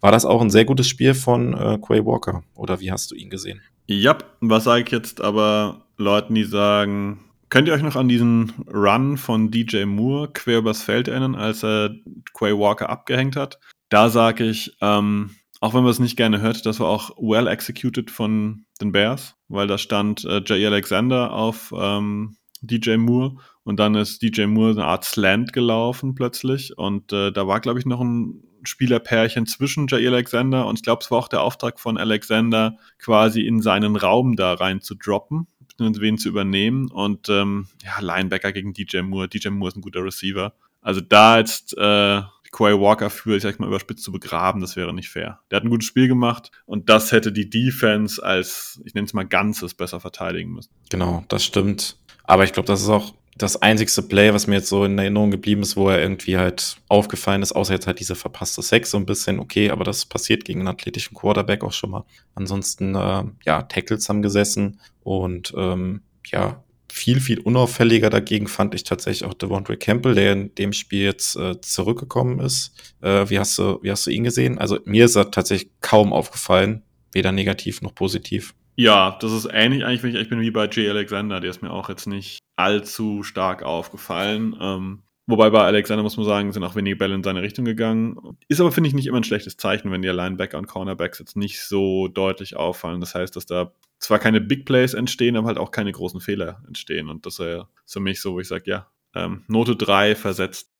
war das auch ein sehr gutes Spiel von äh, Quay Walker. Oder wie hast du ihn gesehen? Ja, was sage ich jetzt aber Leuten, die sagen, könnt ihr euch noch an diesen Run von DJ Moore quer übers Feld erinnern, als er Quay Walker abgehängt hat? Da sage ich, ähm, auch wenn man es nicht gerne hört, das war auch well executed von den Bears, weil da stand äh, Jay Alexander auf ähm, DJ Moore und dann ist DJ Moore eine Art Slant gelaufen plötzlich und äh, da war, glaube ich, noch ein Spielerpärchen zwischen Jair Alexander und ich glaube, es war auch der Auftrag von Alexander, quasi in seinen Raum da rein zu droppen, wen zu übernehmen. Und ähm, ja, Linebacker gegen DJ Moore. DJ Moore ist ein guter Receiver. Also da jetzt äh, Quay Walker für, ich sag mal, überspitzt zu begraben, das wäre nicht fair. Der hat ein gutes Spiel gemacht und das hätte die Defense als, ich nenne es mal Ganzes, besser verteidigen müssen. Genau, das stimmt. Aber ich glaube, das ist auch das einzigste Play, was mir jetzt so in Erinnerung geblieben ist, wo er irgendwie halt aufgefallen ist, außer jetzt halt diese verpasste Sex so ein bisschen, okay, aber das passiert gegen einen athletischen Quarterback auch schon mal. Ansonsten, äh, ja, Tackles haben gesessen und ähm, ja, viel, viel unauffälliger dagegen fand ich tatsächlich auch Devontae Campbell, der in dem Spiel jetzt äh, zurückgekommen ist. Äh, wie, hast du, wie hast du ihn gesehen? Also mir ist er tatsächlich kaum aufgefallen, weder negativ noch positiv. Ja, das ist ähnlich eigentlich, wenn ich, ich bin wie bei Jay Alexander, der ist mir auch jetzt nicht allzu stark aufgefallen. Ähm, wobei bei Alexander muss man sagen, sind auch wenige Bälle in seine Richtung gegangen. Ist aber, finde ich, nicht immer ein schlechtes Zeichen, wenn die Linebacker und Cornerbacks jetzt nicht so deutlich auffallen. Das heißt, dass da zwar keine Big Plays entstehen, aber halt auch keine großen Fehler entstehen. Und das ist für mich so, wo ich sage, ja, ähm, Note 3 versetzt.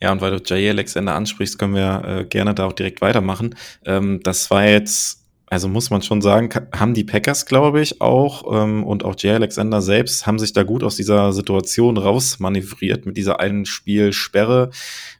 Ja, und weil du Jay Alexander ansprichst, können wir äh, gerne da auch direkt weitermachen. Ähm, das war jetzt also muss man schon sagen, haben die Packers, glaube ich, auch ähm, und auch Jay Alexander selbst haben sich da gut aus dieser Situation rausmanövriert mit dieser einen Spielsperre,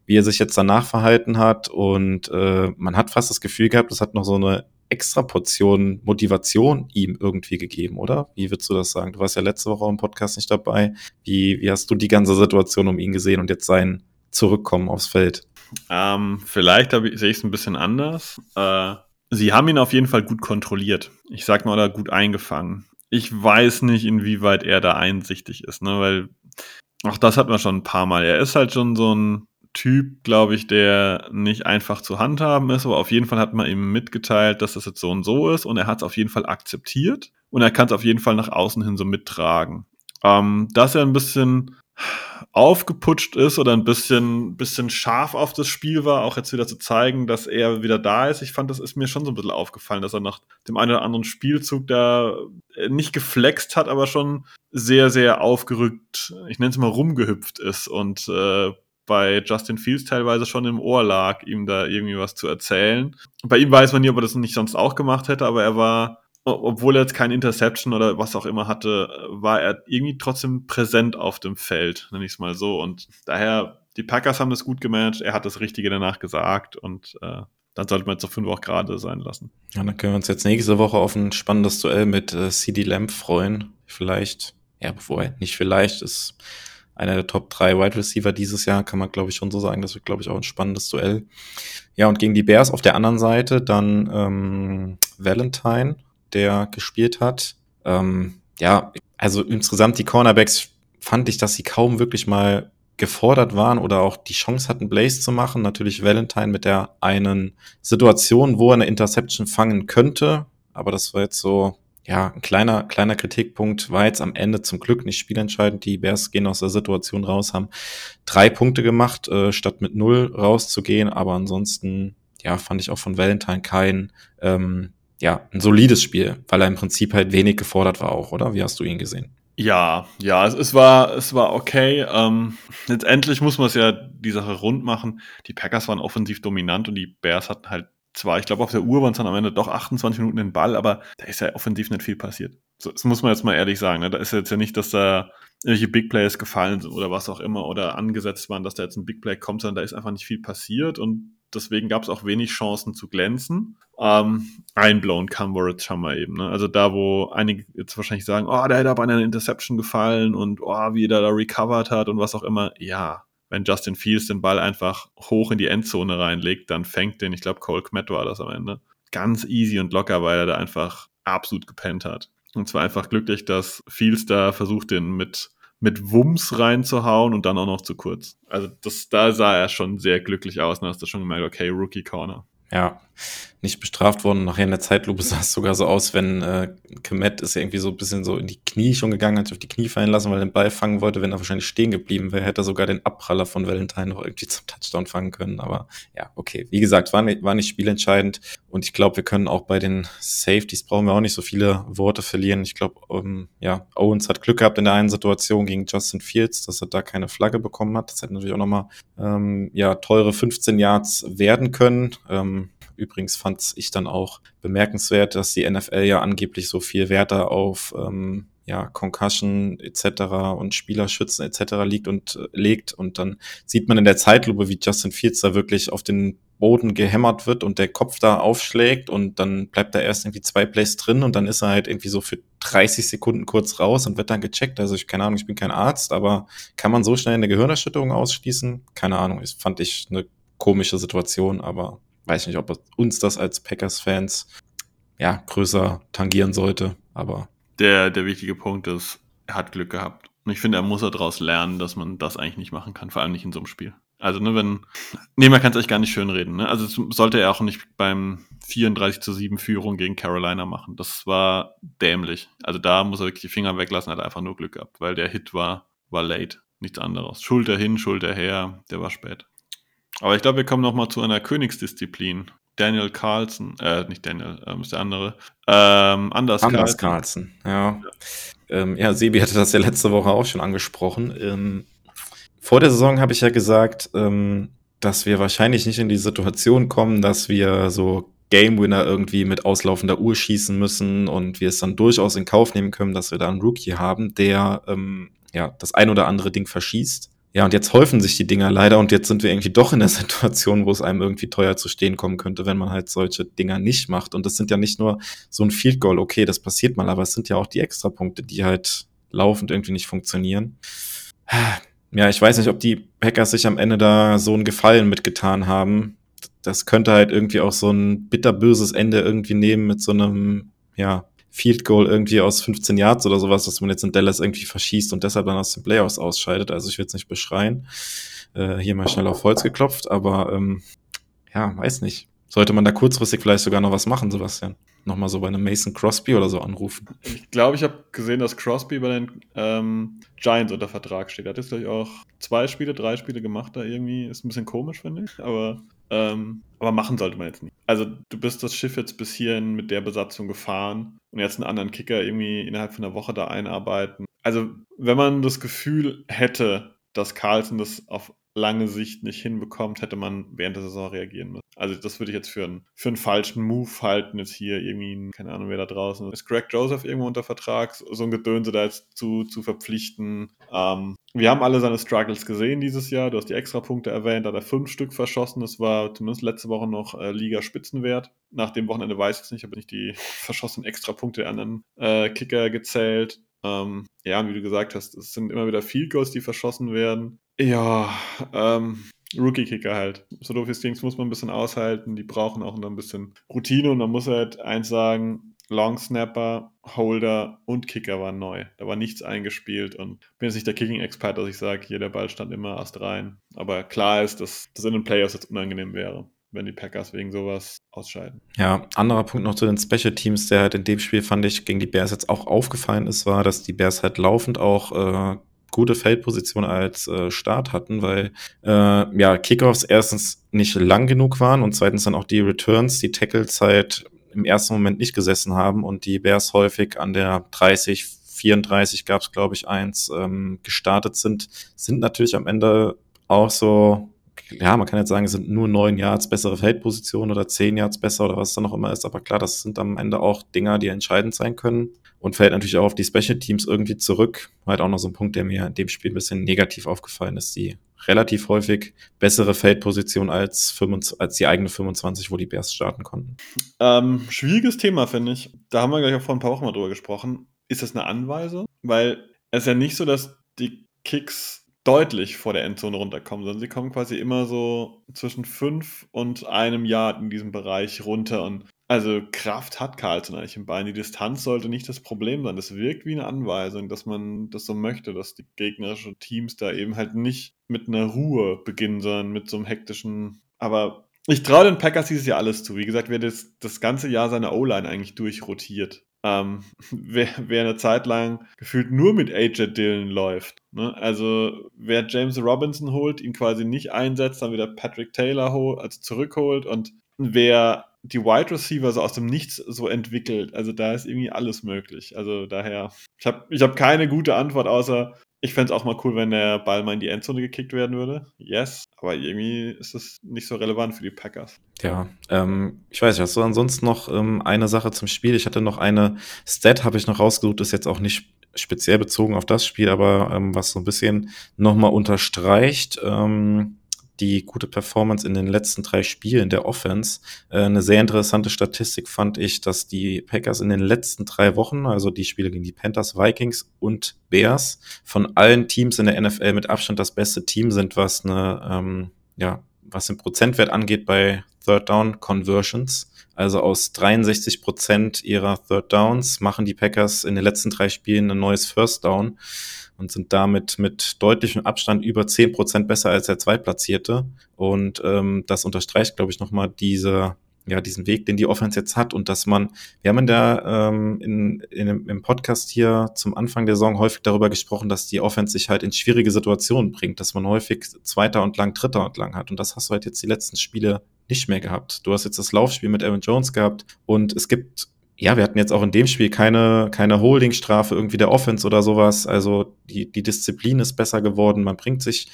wie er sich jetzt danach verhalten hat. Und äh, man hat fast das Gefühl gehabt, es hat noch so eine extra Portion Motivation ihm irgendwie gegeben, oder? Wie würdest du das sagen? Du warst ja letzte Woche im Podcast nicht dabei. Wie, wie hast du die ganze Situation um ihn gesehen und jetzt sein Zurückkommen aufs Feld? Ähm, vielleicht sehe ich es ein bisschen anders. Äh Sie haben ihn auf jeden Fall gut kontrolliert. Ich sag mal, oder gut eingefangen. Ich weiß nicht, inwieweit er da einsichtig ist, ne, weil auch das hat man schon ein paar Mal. Er ist halt schon so ein Typ, glaube ich, der nicht einfach zu handhaben ist, aber auf jeden Fall hat man ihm mitgeteilt, dass das jetzt so und so ist und er hat es auf jeden Fall akzeptiert und er kann es auf jeden Fall nach außen hin so mittragen. Ähm, dass er ein bisschen aufgeputscht ist oder ein bisschen, bisschen scharf auf das Spiel war, auch jetzt wieder zu zeigen, dass er wieder da ist. Ich fand, das ist mir schon so ein bisschen aufgefallen, dass er nach dem einen oder anderen Spielzug da äh, nicht geflext hat, aber schon sehr, sehr aufgerückt, ich nenne es mal rumgehüpft ist und äh, bei Justin Fields teilweise schon im Ohr lag, ihm da irgendwie was zu erzählen. Bei ihm weiß man nie, ob er das nicht sonst auch gemacht hätte, aber er war obwohl er jetzt kein Interception oder was auch immer hatte, war er irgendwie trotzdem präsent auf dem Feld, nenne ich es mal so. Und daher, die Packers haben das gut gemanagt, er hat das Richtige danach gesagt und äh, dann sollte man jetzt auf 5 auch gerade sein lassen. Ja, dann können wir uns jetzt nächste Woche auf ein spannendes Duell mit äh, CD Lamb freuen. Vielleicht, ja, bevor nicht vielleicht, ist einer der Top 3 Wide Receiver dieses Jahr, kann man glaube ich schon so sagen. Das wird glaube ich auch ein spannendes Duell. Ja, und gegen die Bears auf der anderen Seite dann ähm, Valentine der gespielt hat. Ähm, ja, also insgesamt die Cornerbacks fand ich, dass sie kaum wirklich mal gefordert waren oder auch die Chance hatten, Blaze zu machen. Natürlich Valentine mit der einen Situation, wo er eine Interception fangen könnte. Aber das war jetzt so, ja, ein kleiner, kleiner Kritikpunkt. War jetzt am Ende zum Glück nicht spielentscheidend. Die Bears gehen aus der Situation raus, haben drei Punkte gemacht, äh, statt mit null rauszugehen. Aber ansonsten, ja, fand ich auch von Valentine kein ähm, ja, ein solides Spiel, weil er im Prinzip halt wenig gefordert war auch, oder? Wie hast du ihn gesehen? Ja, ja, es, es war, es war okay. Ähm, letztendlich muss man es ja die Sache rund machen. Die Packers waren offensiv dominant und die Bears hatten halt zwar, ich glaube, auf der Uhr waren es dann am Ende doch 28 Minuten den Ball, aber da ist ja offensiv nicht viel passiert. So, das muss man jetzt mal ehrlich sagen. Ne? Da ist jetzt ja nicht, dass da irgendwelche Big Plays gefallen sind oder was auch immer oder angesetzt waren, dass da jetzt ein Big Play kommt, sondern da ist einfach nicht viel passiert und deswegen gab es auch wenig Chancen zu glänzen. Ähm, einblown Coverage haben wir eben. Ne? Also da, wo einige jetzt wahrscheinlich sagen, oh, der hätte aber eine Interception gefallen und oh, wie der da recovered hat und was auch immer. Ja, wenn Justin Fields den Ball einfach hoch in die Endzone reinlegt, dann fängt den, ich glaube, Cole Kmet war das am Ende, ganz easy und locker, weil er da einfach absolut gepennt hat. Und zwar einfach glücklich, dass Fields da versucht, den mit mit Wumms reinzuhauen und dann auch noch zu kurz. Also das, da sah er schon sehr glücklich aus und hast du schon gemerkt, okay, Rookie Corner. Ja, nicht bestraft worden. Nachher in der Zeitlupe sah es sogar so aus, wenn äh, Kemet ist irgendwie so ein bisschen so in die Knie schon gegangen, hat sich auf die Knie fallen lassen, weil er den Ball fangen wollte. Wenn er wahrscheinlich stehen geblieben wäre, hätte er sogar den Abpraller von Valentine noch irgendwie zum Touchdown fangen können. Aber ja, okay. Wie gesagt, war nicht, war nicht spielentscheidend. Und ich glaube, wir können auch bei den Safeties brauchen wir auch nicht so viele Worte verlieren. Ich glaube, ähm, ja, Owens hat Glück gehabt in der einen Situation gegen Justin Fields, dass er da keine Flagge bekommen hat. Das hätte natürlich auch nochmal ähm, ja, teure 15 Yards werden können. Ähm, Übrigens fand ich dann auch bemerkenswert, dass die NFL ja angeblich so viel Wert da auf ähm, ja, Concussion etc. und Spielerschützen etc. liegt und äh, legt und dann sieht man in der Zeitlupe, wie Justin Fields da wirklich auf den Boden gehämmert wird und der Kopf da aufschlägt und dann bleibt da erst irgendwie zwei Plays drin und dann ist er halt irgendwie so für 30 Sekunden kurz raus und wird dann gecheckt. Also ich, keine Ahnung, ich bin kein Arzt, aber kann man so schnell eine Gehirnerschütterung ausschließen? Keine Ahnung, das fand ich eine komische Situation, aber weiß nicht, ob uns das als Packers-Fans ja größer tangieren sollte, aber. Der, der wichtige Punkt ist, er hat Glück gehabt. Und ich finde, er muss daraus lernen, dass man das eigentlich nicht machen kann, vor allem nicht in so einem Spiel. Also, ne, wenn, nee, man kann es echt gar nicht schönreden, ne? Also, sollte er auch nicht beim 34 zu 7 Führung gegen Carolina machen. Das war dämlich. Also, da muss er wirklich die Finger weglassen, hat einfach nur Glück gehabt, weil der Hit war, war late. Nichts anderes. Schulter hin, Schulter her, der war spät. Aber ich glaube, wir kommen noch mal zu einer Königsdisziplin. Daniel Carlson, äh, nicht Daniel, ähm, ist der andere. Ähm, Anders, Anders Carlson. Carlson, ja. Ja. Ähm, ja, Sebi hatte das ja letzte Woche auch schon angesprochen. Ähm, vor der Saison habe ich ja gesagt, ähm, dass wir wahrscheinlich nicht in die Situation kommen, dass wir so Game Winner irgendwie mit auslaufender Uhr schießen müssen und wir es dann durchaus in Kauf nehmen können, dass wir da einen Rookie haben, der ähm, ja das ein oder andere Ding verschießt. Ja, und jetzt häufen sich die Dinger leider und jetzt sind wir irgendwie doch in der Situation, wo es einem irgendwie teuer zu stehen kommen könnte, wenn man halt solche Dinger nicht macht. Und das sind ja nicht nur so ein Field Goal, okay, das passiert mal, aber es sind ja auch die Extrapunkte, die halt laufend irgendwie nicht funktionieren. Ja, ich weiß nicht, ob die Packers sich am Ende da so einen Gefallen mitgetan haben. Das könnte halt irgendwie auch so ein bitterböses Ende irgendwie nehmen mit so einem, ja, Field Goal irgendwie aus 15 Yards oder sowas, dass man jetzt in Dallas irgendwie verschießt und deshalb dann aus den Playoffs ausscheidet. Also ich will es nicht beschreien. Äh, hier mal schnell auf Holz geklopft, aber ähm, ja, weiß nicht. Sollte man da kurzfristig vielleicht sogar noch was machen, Sebastian? Nochmal so bei einem Mason Crosby oder so anrufen. Ich glaube, ich habe gesehen, dass Crosby bei den ähm, Giants unter Vertrag steht. Er hat jetzt, glaube ich, auch zwei Spiele, drei Spiele gemacht da irgendwie. Ist ein bisschen komisch, finde ich. Aber ähm, aber machen sollte man jetzt nicht. Also du bist das Schiff jetzt bis hierhin mit der Besatzung gefahren und jetzt einen anderen Kicker irgendwie innerhalb von einer Woche da einarbeiten. Also wenn man das Gefühl hätte, dass Carlson das auf lange Sicht nicht hinbekommt, hätte man während der Saison reagieren müssen. Also das würde ich jetzt für einen, für einen falschen Move halten, jetzt hier irgendwie, keine Ahnung, wer da draußen ist. Greg Joseph irgendwo unter Vertrag, so ein Gedönse da jetzt zu, zu verpflichten. Ähm, wir haben alle seine Struggles gesehen dieses Jahr. Du hast die Extrapunkte erwähnt, da hat er fünf Stück verschossen. Das war zumindest letzte Woche noch äh, Liga-Spitzenwert. Nach dem Wochenende weiß ich es nicht, habe nicht die verschossenen Extrapunkte der anderen äh, Kicker gezählt. Ähm, ja, und wie du gesagt hast, es sind immer wieder Field Goals, die verschossen werden. Ja, ähm, Rookie-Kicker halt. So doof ist Dings muss man ein bisschen aushalten. Die brauchen auch noch ein bisschen Routine und man muss halt eins sagen, Long Snapper, Holder und Kicker waren neu. Da war nichts eingespielt und bin jetzt nicht der Kicking-Experte, dass ich sage, hier der Ball stand immer erst rein. Aber klar ist, dass das in den Playoffs jetzt unangenehm wäre, wenn die Packers wegen sowas ausscheiden. Ja, anderer Punkt noch zu den Special Teams, der halt in dem Spiel fand ich gegen die Bears jetzt auch aufgefallen ist, war, dass die Bears halt laufend auch äh, gute Feldposition als äh, Start hatten, weil äh, ja Kickoffs erstens nicht lang genug waren und zweitens dann auch die Returns, die Tackles halt im ersten Moment nicht gesessen haben und die Bears häufig an der 30, 34 gab es, glaube ich, eins, ähm, gestartet sind, sind natürlich am Ende auch so, ja, man kann jetzt sagen, es sind nur neun Yards bessere Feldpositionen oder zehn Yards besser oder was dann noch immer ist, aber klar, das sind am Ende auch Dinger, die entscheidend sein können und fällt natürlich auch auf die Special Teams irgendwie zurück. Halt auch noch so ein Punkt, der mir in dem Spiel ein bisschen negativ aufgefallen ist. Die relativ häufig bessere Feldposition als, 25, als die eigene 25, wo die Bears starten konnten. Ähm, schwieriges Thema, finde ich. Da haben wir gleich auch vor ein paar Wochen mal drüber gesprochen. Ist das eine Anweisung? Weil es ist ja nicht so, dass die Kicks deutlich vor der Endzone runterkommen, sondern sie kommen quasi immer so zwischen fünf und einem Yard in diesem Bereich runter. Und also Kraft hat Carlson eigentlich im Bein. Die Distanz sollte nicht das Problem sein. Das wirkt wie eine Anweisung, dass man das so möchte, dass die gegnerischen Teams da eben halt nicht mit einer Ruhe beginnen, sondern mit so einem hektischen. Aber ich traue den Packers dieses Jahr alles zu. Wie gesagt, wer das, das ganze Jahr seine O-Line eigentlich durchrotiert. Ähm, wer, wer eine Zeit lang gefühlt nur mit AJ Dillon läuft. Ne? Also wer James Robinson holt, ihn quasi nicht einsetzt, dann wieder Patrick Taylor holt, also zurückholt und wer die Wide Receiver so aus dem Nichts so entwickelt. Also da ist irgendwie alles möglich. Also daher, ich habe ich hab keine gute Antwort, außer ich fände es auch mal cool, wenn der Ball mal in die Endzone gekickt werden würde. Yes. Aber irgendwie ist es nicht so relevant für die Packers. Ja, ähm, ich weiß nicht, hast du ansonsten noch ähm, eine Sache zum Spiel? Ich hatte noch eine Stat, habe ich noch rausgesucht, ist jetzt auch nicht speziell bezogen auf das Spiel, aber ähm, was so ein bisschen nochmal unterstreicht. Ähm, die gute Performance in den letzten drei Spielen der Offense. Äh, eine sehr interessante Statistik fand ich, dass die Packers in den letzten drei Wochen, also die Spiele gegen die Panthers, Vikings und Bears, von allen Teams in der NFL mit Abstand das beste Team sind, was eine, ähm, ja, was den Prozentwert angeht bei Third Down Conversions. Also aus 63 Prozent ihrer Third Downs machen die Packers in den letzten drei Spielen ein neues First Down und sind damit mit deutlichem Abstand über 10 Prozent besser als der Zweitplatzierte. Und ähm, das unterstreicht, glaube ich, nochmal diese ja, diesen Weg, den die Offense jetzt hat und dass man, wir haben in der, ähm, in, in, im Podcast hier zum Anfang der Saison häufig darüber gesprochen, dass die Offense sich halt in schwierige Situationen bringt, dass man häufig Zweiter und lang, Dritter und lang hat und das hast du halt jetzt die letzten Spiele nicht mehr gehabt. Du hast jetzt das Laufspiel mit Aaron Jones gehabt und es gibt ja, wir hatten jetzt auch in dem Spiel keine, keine Holdingstrafe irgendwie der Offense oder sowas. Also die, die Disziplin ist besser geworden. Man bringt sich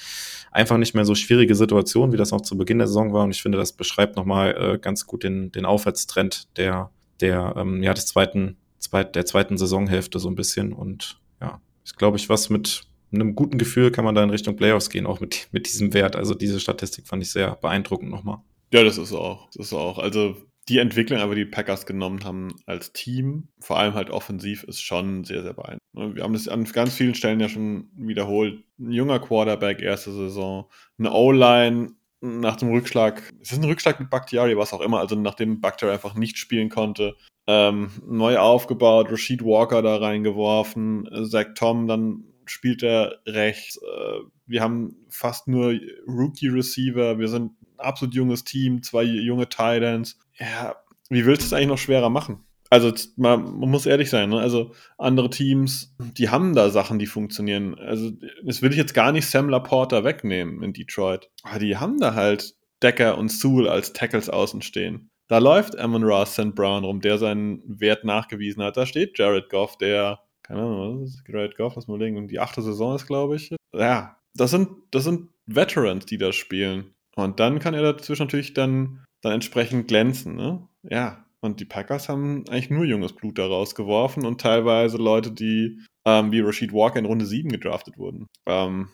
einfach nicht mehr so schwierige Situationen, wie das auch zu Beginn der Saison war. Und ich finde, das beschreibt nochmal äh, ganz gut den, den Aufwärtstrend der, der, ähm, ja, des zweiten, zweit, der zweiten Saisonhälfte so ein bisschen. Und ja, ist, glaube ich, was mit einem guten Gefühl kann man da in Richtung Playoffs gehen, auch mit, mit diesem Wert. Also diese Statistik fand ich sehr beeindruckend nochmal. Ja, das ist auch. Das ist auch. Also die Entwicklung, aber die Packers genommen haben als Team, vor allem halt offensiv, ist schon sehr, sehr beeindruckend. Wir haben das an ganz vielen Stellen ja schon wiederholt. Ein junger Quarterback, erste Saison, eine O-Line nach dem Rückschlag, es ist ein Rückschlag mit Bakhtiari, was auch immer, also nachdem Bakhtiari einfach nicht spielen konnte, ähm, neu aufgebaut, Rashid Walker da reingeworfen, Zach Tom dann spielt er rechts. Äh, wir haben fast nur Rookie-Receiver. Wir sind absolut junges Team, zwei junge Titans. Ja, wie willst du es eigentlich noch schwerer machen? Also man, man muss ehrlich sein, ne? also andere Teams, die haben da Sachen, die funktionieren. Also das will ich jetzt gar nicht Sam Laporta wegnehmen in Detroit. Aber die haben da halt Decker und Sewell als Tackles außen stehen. Da läuft Amon Ross St. Brown rum, der seinen Wert nachgewiesen hat. Da steht Jared Goff, der keine Ahnung, was ist Jared Goff, lass mal legen, die achte Saison ist, glaube ich. Ja, das sind, das sind Veterans, die da spielen. Und dann kann er dazwischen natürlich dann, dann entsprechend glänzen, ne? Ja. Und die Packers haben eigentlich nur junges Blut da rausgeworfen und teilweise Leute, die ähm, wie Rashid Walker in Runde 7 gedraftet wurden. Ähm,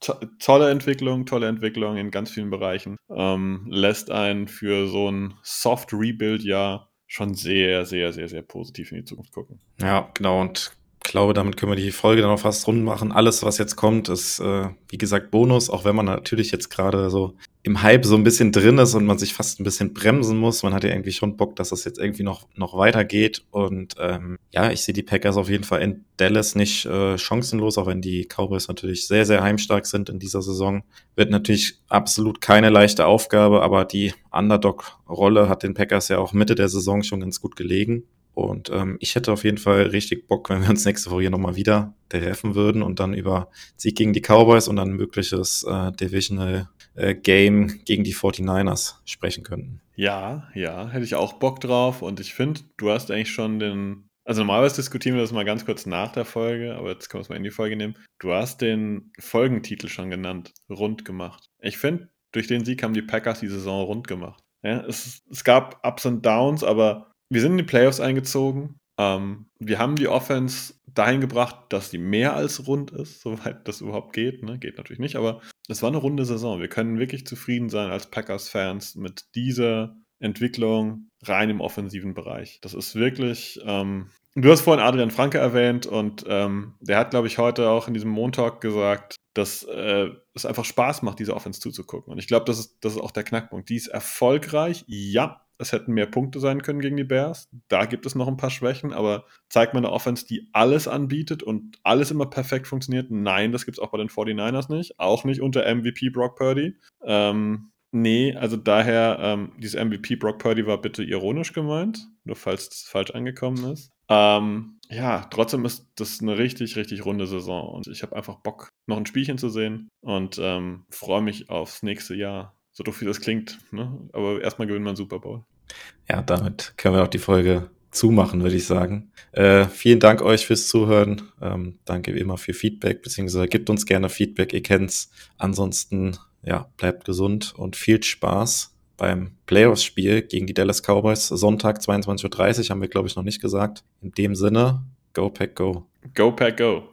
to tolle Entwicklung, tolle Entwicklung in ganz vielen Bereichen. Ähm, lässt einen für so ein Soft Rebuild-Jahr schon sehr, sehr, sehr, sehr positiv in die Zukunft gucken. Ja, genau. Und glaube, damit können wir die Folge dann auch fast rund machen. Alles, was jetzt kommt, ist, äh, wie gesagt, Bonus, auch wenn man natürlich jetzt gerade so im Hype so ein bisschen drin ist und man sich fast ein bisschen bremsen muss. Man hat ja irgendwie schon Bock, dass das jetzt irgendwie noch, noch weitergeht. Und ähm, ja, ich sehe die Packers auf jeden Fall in Dallas nicht äh, chancenlos, auch wenn die Cowboys natürlich sehr, sehr heimstark sind in dieser Saison. Wird natürlich absolut keine leichte Aufgabe, aber die Underdog-Rolle hat den Packers ja auch Mitte der Saison schon ganz gut gelegen. Und ähm, ich hätte auf jeden Fall richtig Bock, wenn wir uns nächste Woche hier nochmal wieder treffen würden und dann über Sieg gegen die Cowboys und dann mögliches äh, Divisional Game gegen die 49ers sprechen könnten. Ja, ja, hätte ich auch Bock drauf. Und ich finde, du hast eigentlich schon den. Also normalerweise diskutieren wir das mal ganz kurz nach der Folge, aber jetzt können wir es mal in die Folge nehmen. Du hast den Folgentitel schon genannt, rund gemacht. Ich finde, durch den Sieg haben die Packers die Saison rund gemacht. Ja, es, es gab Ups und Downs, aber wir sind in die Playoffs eingezogen. Ähm, wir haben die Offense dahin gebracht, dass die mehr als rund ist, soweit das überhaupt geht. Ne? Geht natürlich nicht, aber es war eine runde Saison. Wir können wirklich zufrieden sein als Packers-Fans mit dieser Entwicklung rein im offensiven Bereich. Das ist wirklich. Ähm, du hast vorhin Adrian Franke erwähnt und ähm, der hat, glaube ich, heute auch in diesem Montag gesagt, dass äh, es einfach Spaß macht, diese Offense zuzugucken. Und ich glaube, das ist, das ist auch der Knackpunkt. Die ist erfolgreich, ja, es hätten mehr Punkte sein können gegen die Bears. Da gibt es noch ein paar Schwächen, aber zeigt man eine Offense, die alles anbietet und alles immer perfekt funktioniert? Nein, das gibt es auch bei den 49ers nicht. Auch nicht unter MVP Brock Purdy. Ähm, nee, also daher, ähm, dieses MVP Brock Purdy war bitte ironisch gemeint, nur falls es falsch angekommen ist. Ähm, ja, trotzdem ist das eine richtig, richtig runde Saison und ich habe einfach Bock, noch ein Spielchen zu sehen und ähm, freue mich aufs nächste Jahr so doof wie das klingt. Ne? Aber erstmal gewinnen wir einen Super Bowl. Ja, damit können wir auch die Folge zumachen, würde ich sagen. Äh, vielen Dank euch fürs Zuhören. Ähm, danke wie immer für Feedback, beziehungsweise gebt uns gerne Feedback, ihr kennt's. Ansonsten, ja, bleibt gesund und viel Spaß beim Playoffs-Spiel gegen die Dallas Cowboys. Sonntag 22.30 Uhr haben wir, glaube ich, noch nicht gesagt. In dem Sinne, go Pack Go. Go Pack Go.